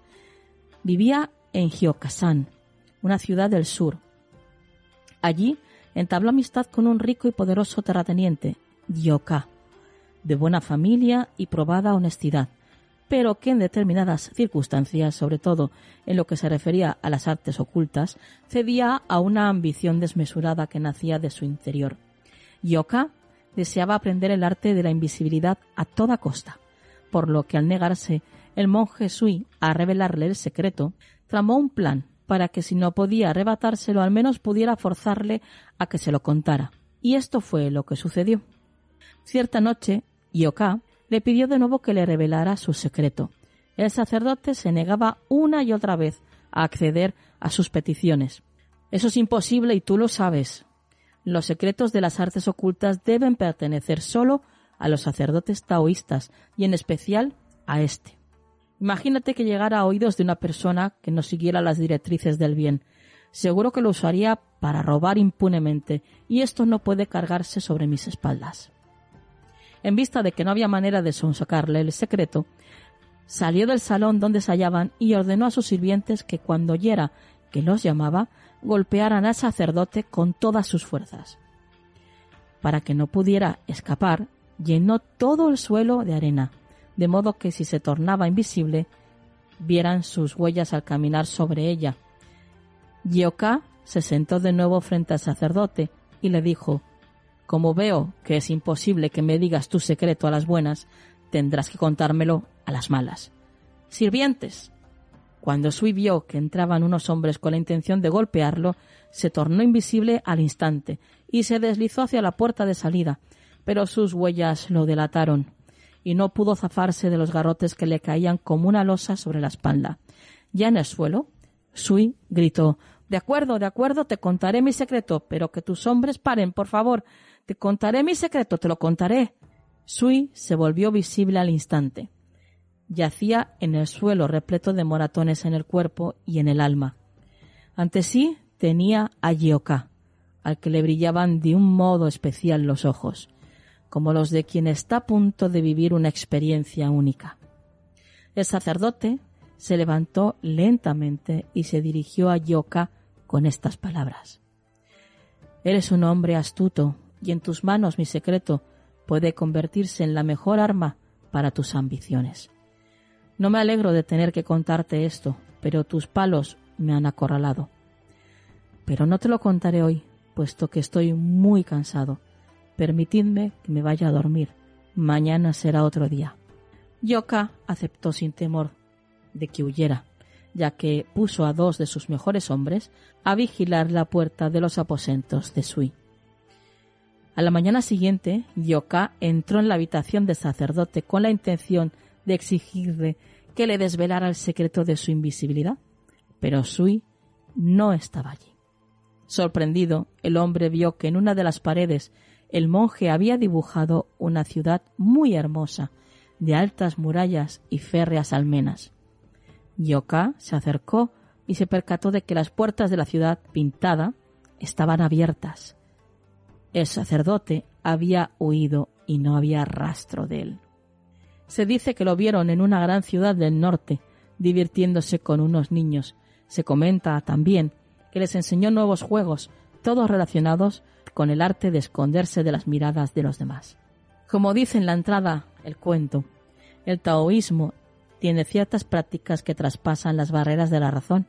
Vivía en Hyokasan, una ciudad del sur. Allí entabló amistad con un rico y poderoso terrateniente, Yoka, de buena familia y probada honestidad, pero que en determinadas circunstancias, sobre todo en lo que se refería a las artes ocultas, cedía a una ambición desmesurada que nacía de su interior. Yoka deseaba aprender el arte de la invisibilidad a toda costa, por lo que al negarse el monje Sui a revelarle el secreto, tramó un plan para que si no podía arrebatárselo al menos pudiera forzarle a que se lo contara. Y esto fue lo que sucedió. Cierta noche, Yoka le pidió de nuevo que le revelara su secreto. El sacerdote se negaba una y otra vez a acceder a sus peticiones. Eso es imposible y tú lo sabes. Los secretos de las artes ocultas deben pertenecer solo a los sacerdotes taoístas y en especial a este. Imagínate que llegara a oídos de una persona que no siguiera las directrices del bien. Seguro que lo usaría para robar impunemente, y esto no puede cargarse sobre mis espaldas. En vista de que no había manera de sonsacarle el secreto, salió del salón donde se hallaban y ordenó a sus sirvientes que cuando oyera que los llamaba, golpearan al sacerdote con todas sus fuerzas. Para que no pudiera escapar, llenó todo el suelo de arena, de modo que si se tornaba invisible, vieran sus huellas al caminar sobre ella. Yoka se sentó de nuevo frente al sacerdote y le dijo Como veo que es imposible que me digas tu secreto a las buenas, tendrás que contármelo a las malas. Sirvientes. Cuando Sui vio que entraban unos hombres con la intención de golpearlo, se tornó invisible al instante y se deslizó hacia la puerta de salida, pero sus huellas lo delataron y no pudo zafarse de los garrotes que le caían como una losa sobre la espalda. Ya en el suelo, Sui gritó De acuerdo, de acuerdo, te contaré mi secreto, pero que tus hombres paren, por favor. Te contaré mi secreto, te lo contaré. Sui se volvió visible al instante. Yacía en el suelo repleto de moratones en el cuerpo y en el alma. Ante sí tenía a Yoka, al que le brillaban de un modo especial los ojos como los de quien está a punto de vivir una experiencia única. El sacerdote se levantó lentamente y se dirigió a Yoka con estas palabras. Eres un hombre astuto y en tus manos mi secreto puede convertirse en la mejor arma para tus ambiciones. No me alegro de tener que contarte esto, pero tus palos me han acorralado. Pero no te lo contaré hoy, puesto que estoy muy cansado. Permitidme que me vaya a dormir. Mañana será otro día. Yoka aceptó sin temor de que huyera, ya que puso a dos de sus mejores hombres a vigilar la puerta de los aposentos de Sui. A la mañana siguiente, Yoka entró en la habitación del sacerdote con la intención de exigirle que le desvelara el secreto de su invisibilidad, pero Sui no estaba allí. Sorprendido, el hombre vio que en una de las paredes el monje había dibujado una ciudad muy hermosa, de altas murallas y férreas almenas. Yoka se acercó y se percató de que las puertas de la ciudad pintada estaban abiertas. El sacerdote había huido y no había rastro de él. Se dice que lo vieron en una gran ciudad del norte, divirtiéndose con unos niños. Se comenta también que les enseñó nuevos juegos, todos relacionados con el arte de esconderse de las miradas de los demás. Como dice en la entrada el cuento, el taoísmo tiene ciertas prácticas que traspasan las barreras de la razón.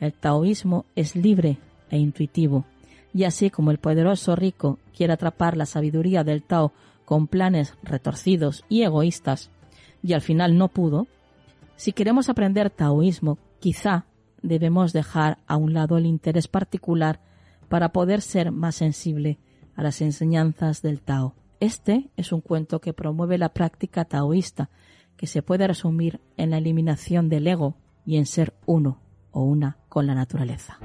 El taoísmo es libre e intuitivo, y así como el poderoso rico quiere atrapar la sabiduría del Tao con planes retorcidos y egoístas, y al final no pudo, si queremos aprender taoísmo, quizá debemos dejar a un lado el interés particular para poder ser más sensible a las enseñanzas del Tao. Este es un cuento que promueve la práctica taoísta, que se puede resumir en la eliminación del ego y en ser uno o una con la naturaleza.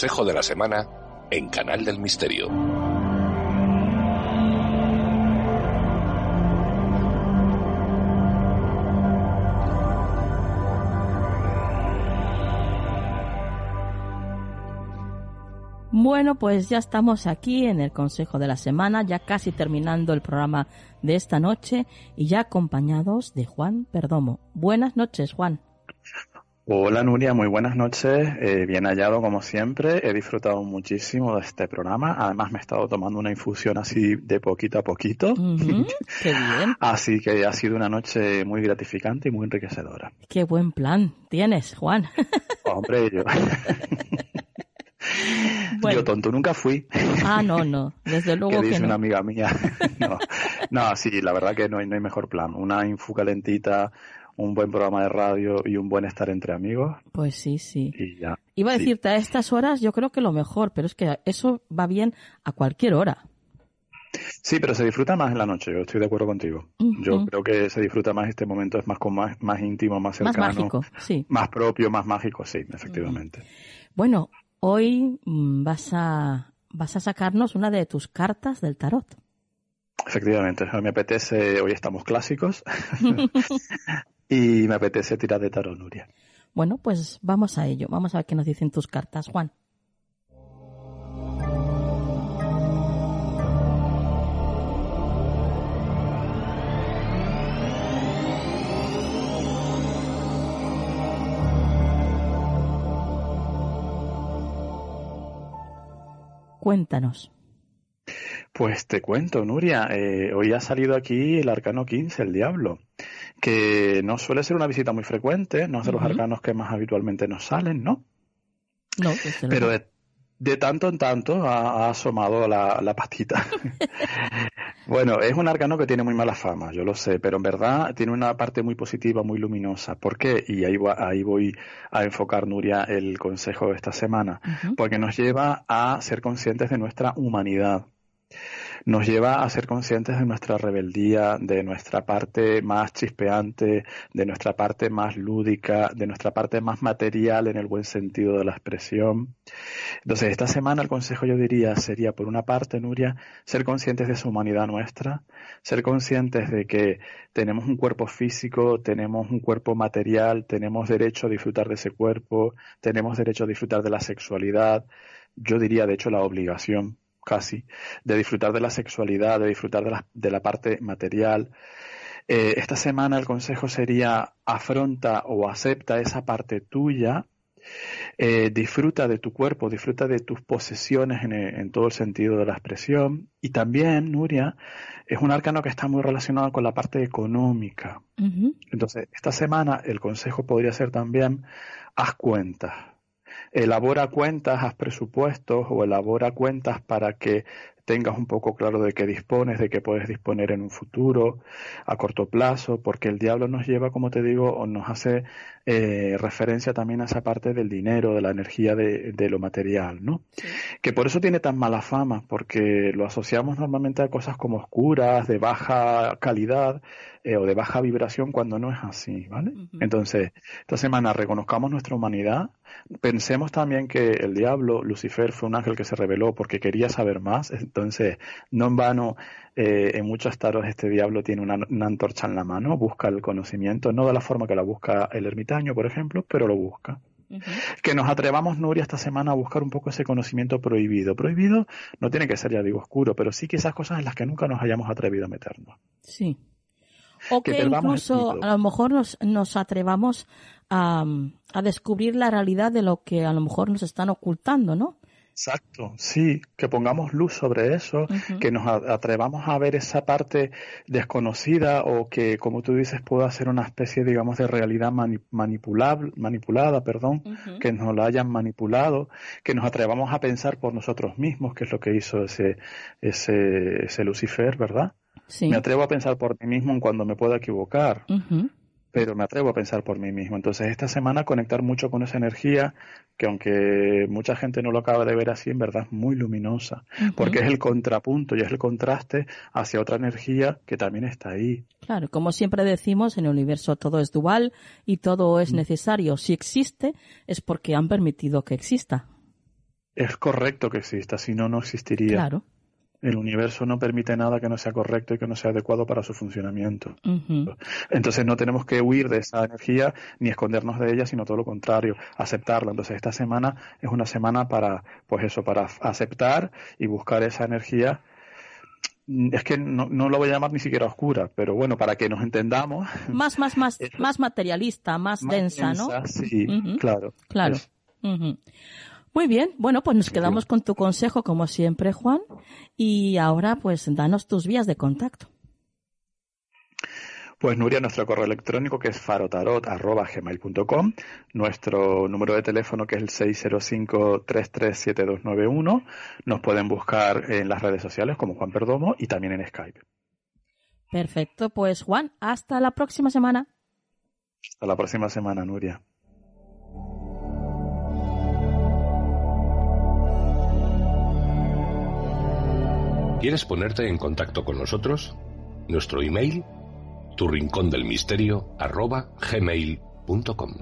Consejo de la semana en Canal del Misterio. Bueno, pues ya estamos aquí en el Consejo de la Semana, ya casi terminando el programa de esta noche y ya acompañados de Juan Perdomo. Buenas noches, Juan. Hola Nuria, muy buenas noches. Eh, bien hallado como siempre. He disfrutado muchísimo de este programa. Además me he estado tomando una infusión así de poquito a poquito. qué bien. así que ha sido una noche muy gratificante y muy enriquecedora. Qué buen plan tienes, Juan. Hombre, yo. Yo tonto nunca fui. Ah, no, no, desde luego que, dice una amiga mía. no, no, sí, la verdad que no hay, no hay mejor plan. Una infu calentita, un buen programa de radio y un buen estar entre amigos. Pues sí, sí. Y ya. Iba a decirte, a estas horas yo creo que lo mejor, pero es que eso va bien a cualquier hora. Sí, pero se disfruta más en la noche, yo estoy de acuerdo contigo. Yo creo que se disfruta más este momento, es más, más, más íntimo, más cercano. Más mágico, sí. Más propio, más mágico, sí, efectivamente. Bueno, hoy mm, vas a, vas a sacarnos una de tus cartas del tarot. Efectivamente, me apetece, hoy estamos clásicos. y me apetece tirar de tarot, Nuria. Bueno, pues vamos a ello. Vamos a ver qué nos dicen tus cartas, Juan. Cuéntanos. Pues te cuento, Nuria. Eh, hoy ha salido aquí el arcano 15, el diablo que no suele ser una visita muy frecuente, no es de los arcanos que más habitualmente nos salen, ¿no? No, pero de, tanto en tanto ha, asomado la, la patita. bueno, es un arcano que tiene muy mala fama, yo lo sé, pero en verdad tiene una parte muy positiva, muy luminosa. ¿Por qué? Y ahí, ahí voy a enfocar, Nuria, el consejo de esta semana, porque nos lleva a ser conscientes de nuestra humanidad nos lleva a ser conscientes de nuestra rebeldía, de nuestra parte más chispeante, de nuestra parte más lúdica, de nuestra parte más material en el buen sentido de la expresión. Entonces, esta semana el consejo yo diría sería, por una parte, Nuria, ser conscientes de esa humanidad nuestra, ser conscientes de que tenemos un cuerpo físico, tenemos un cuerpo material, tenemos derecho a disfrutar de ese cuerpo, tenemos derecho a disfrutar de la sexualidad, yo diría, de hecho, la obligación casi, de disfrutar de la sexualidad, de disfrutar de la, de la parte material. Eh, esta semana el consejo sería afronta o acepta esa parte tuya, eh, disfruta de tu cuerpo, disfruta de tus posesiones en, todo el sentido de la expresión. Y también, Nuria, es un arcano que está muy relacionado con la parte económica. Entonces, esta semana el consejo podría ser también, haz cuentas elabora cuentas, haz presupuestos o elabora cuentas para que tengas un poco claro de qué dispones, de qué puedes disponer en un futuro, a corto plazo, porque el diablo nos lleva, como te digo, o nos hace eh, referencia también a esa parte del dinero, de la energía de, de lo material, ¿no? Que por eso tiene tan mala fama, porque lo asociamos normalmente a cosas como oscuras, de baja calidad, eh, o de baja vibración cuando no es así, ¿vale? Entonces, esta semana reconozcamos nuestra humanidad, pensemos también que el diablo, Lucifer, fue un ángel que se reveló porque quería saber más, entonces, no en vano, eh, en muchos taros este diablo tiene una, antorcha en la mano, busca el conocimiento, no de la forma que la busca el ermitaño, por ejemplo, pero lo busca. Que nos atrevamos, Nuria, esta semana a buscar un poco ese conocimiento prohibido. Prohibido no tiene que ser, ya digo, oscuro, pero sí que esas cosas en las que nunca nos hayamos atrevido a meternos. Sí, o que, incluso a lo mejor nos, nos atrevamos a, a, descubrir la realidad de lo que a lo mejor nos están ocultando, ¿no? Exacto, sí, que pongamos luz sobre eso, que nos atrevamos a ver esa parte desconocida o que, como tú dices, pueda ser una especie, digamos, de realidad manipulable, manipulada, perdón, que nos la hayan manipulado, que nos atrevamos a pensar por nosotros mismos, que es lo que hizo ese, ese, ese Lucifer, ¿verdad? Me atrevo a pensar por mí mismo en cuando me pueda equivocar, pero me atrevo a pensar por mí mismo. Entonces, esta semana conectar mucho con esa energía que aunque mucha gente no lo acaba de ver así, en verdad es muy luminosa, porque es el contrapunto y es el contraste hacia otra energía que también está ahí. Claro, como siempre decimos, en el universo todo es dual y todo es mm. necesario. Si existe, es porque han permitido que exista. Es correcto que exista, si no, no existiría. Claro. El universo no permite nada que no sea correcto y que no sea adecuado para su funcionamiento. Entonces no tenemos que huir de esa energía ni escondernos de ella, sino todo lo contrario, aceptarla. Entonces esta semana es una semana para, pues eso, para aceptar y buscar esa energía es que no, no, lo voy a llamar ni siquiera oscura, pero bueno, para que nos entendamos. Más, más, más, más materialista, más, densa, ¿no? Sí, claro. Claro. Muy bien, bueno, pues nos quedamos con tu consejo como siempre, Juan, y ahora pues danos tus vías de contacto. Pues Nuria, nuestro correo electrónico que es farotarot.gmail.com, nuestro número de teléfono que es el 605-337291, nos pueden buscar en las redes sociales como Juan Perdomo y también en Skype. Perfecto, pues Juan, hasta la próxima semana. Hasta la próxima semana, Nuria. ¿Quieres ponerte en contacto con nosotros? Nuestro email, tu rincón del misterio, arroba gmail.com.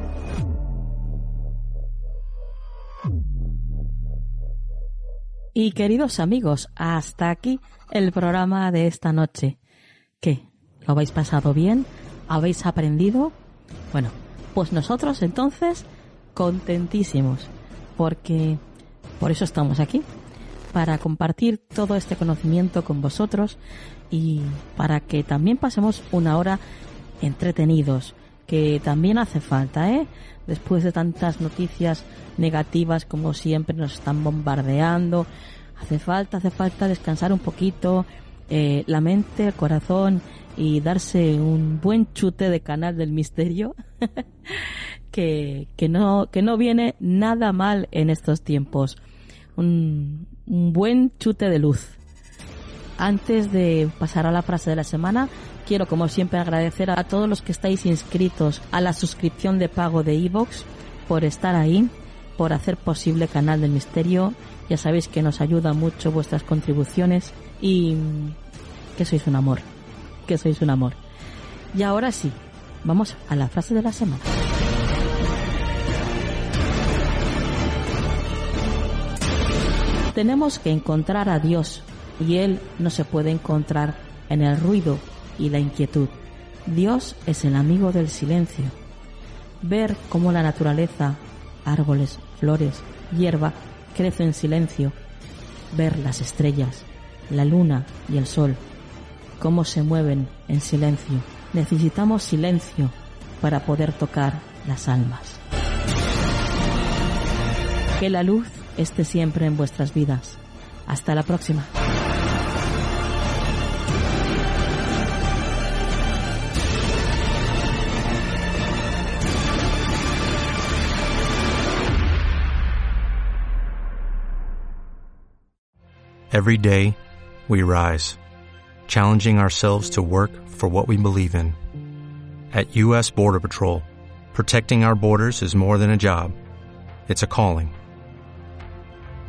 Y queridos amigos, hasta aquí el programa de esta noche. ¿Qué? ¿Lo habéis pasado bien? ¿Habéis aprendido? Bueno, pues nosotros entonces contentísimos, porque por eso estamos aquí, para compartir todo este conocimiento con vosotros y para que también pasemos una hora entretenidos, que también hace falta, ¿eh? Después de tantas noticias negativas como siempre nos están bombardeando, hace falta, hace falta descansar un poquito, eh, la mente, el corazón y darse un buen chute de canal del misterio que, que no que no viene nada mal en estos tiempos un, un buen chute de luz. Antes de pasar a la frase de la semana, quiero como siempre agradecer a todos los que estáis inscritos a la suscripción de pago de iVoox por estar ahí por hacer posible Canal del Misterio. Ya sabéis que nos ayuda mucho vuestras contribuciones y que sois un amor, que sois un amor. Y ahora sí, vamos a la frase de la semana. Tenemos que encontrar a Dios y Él no se puede encontrar en el ruido y la inquietud. Dios es el amigo del silencio. Ver cómo la naturaleza, árboles, flores, hierba, crece en silencio. Ver las estrellas, la luna y el sol, cómo se mueven en silencio. Necesitamos silencio para poder tocar las almas. Que la luz esté siempre en vuestras vidas. Hasta la próxima. Every day, we rise, challenging ourselves to work for what we believe in. At U.S. Border Patrol, protecting our borders is more than a job, it's a calling.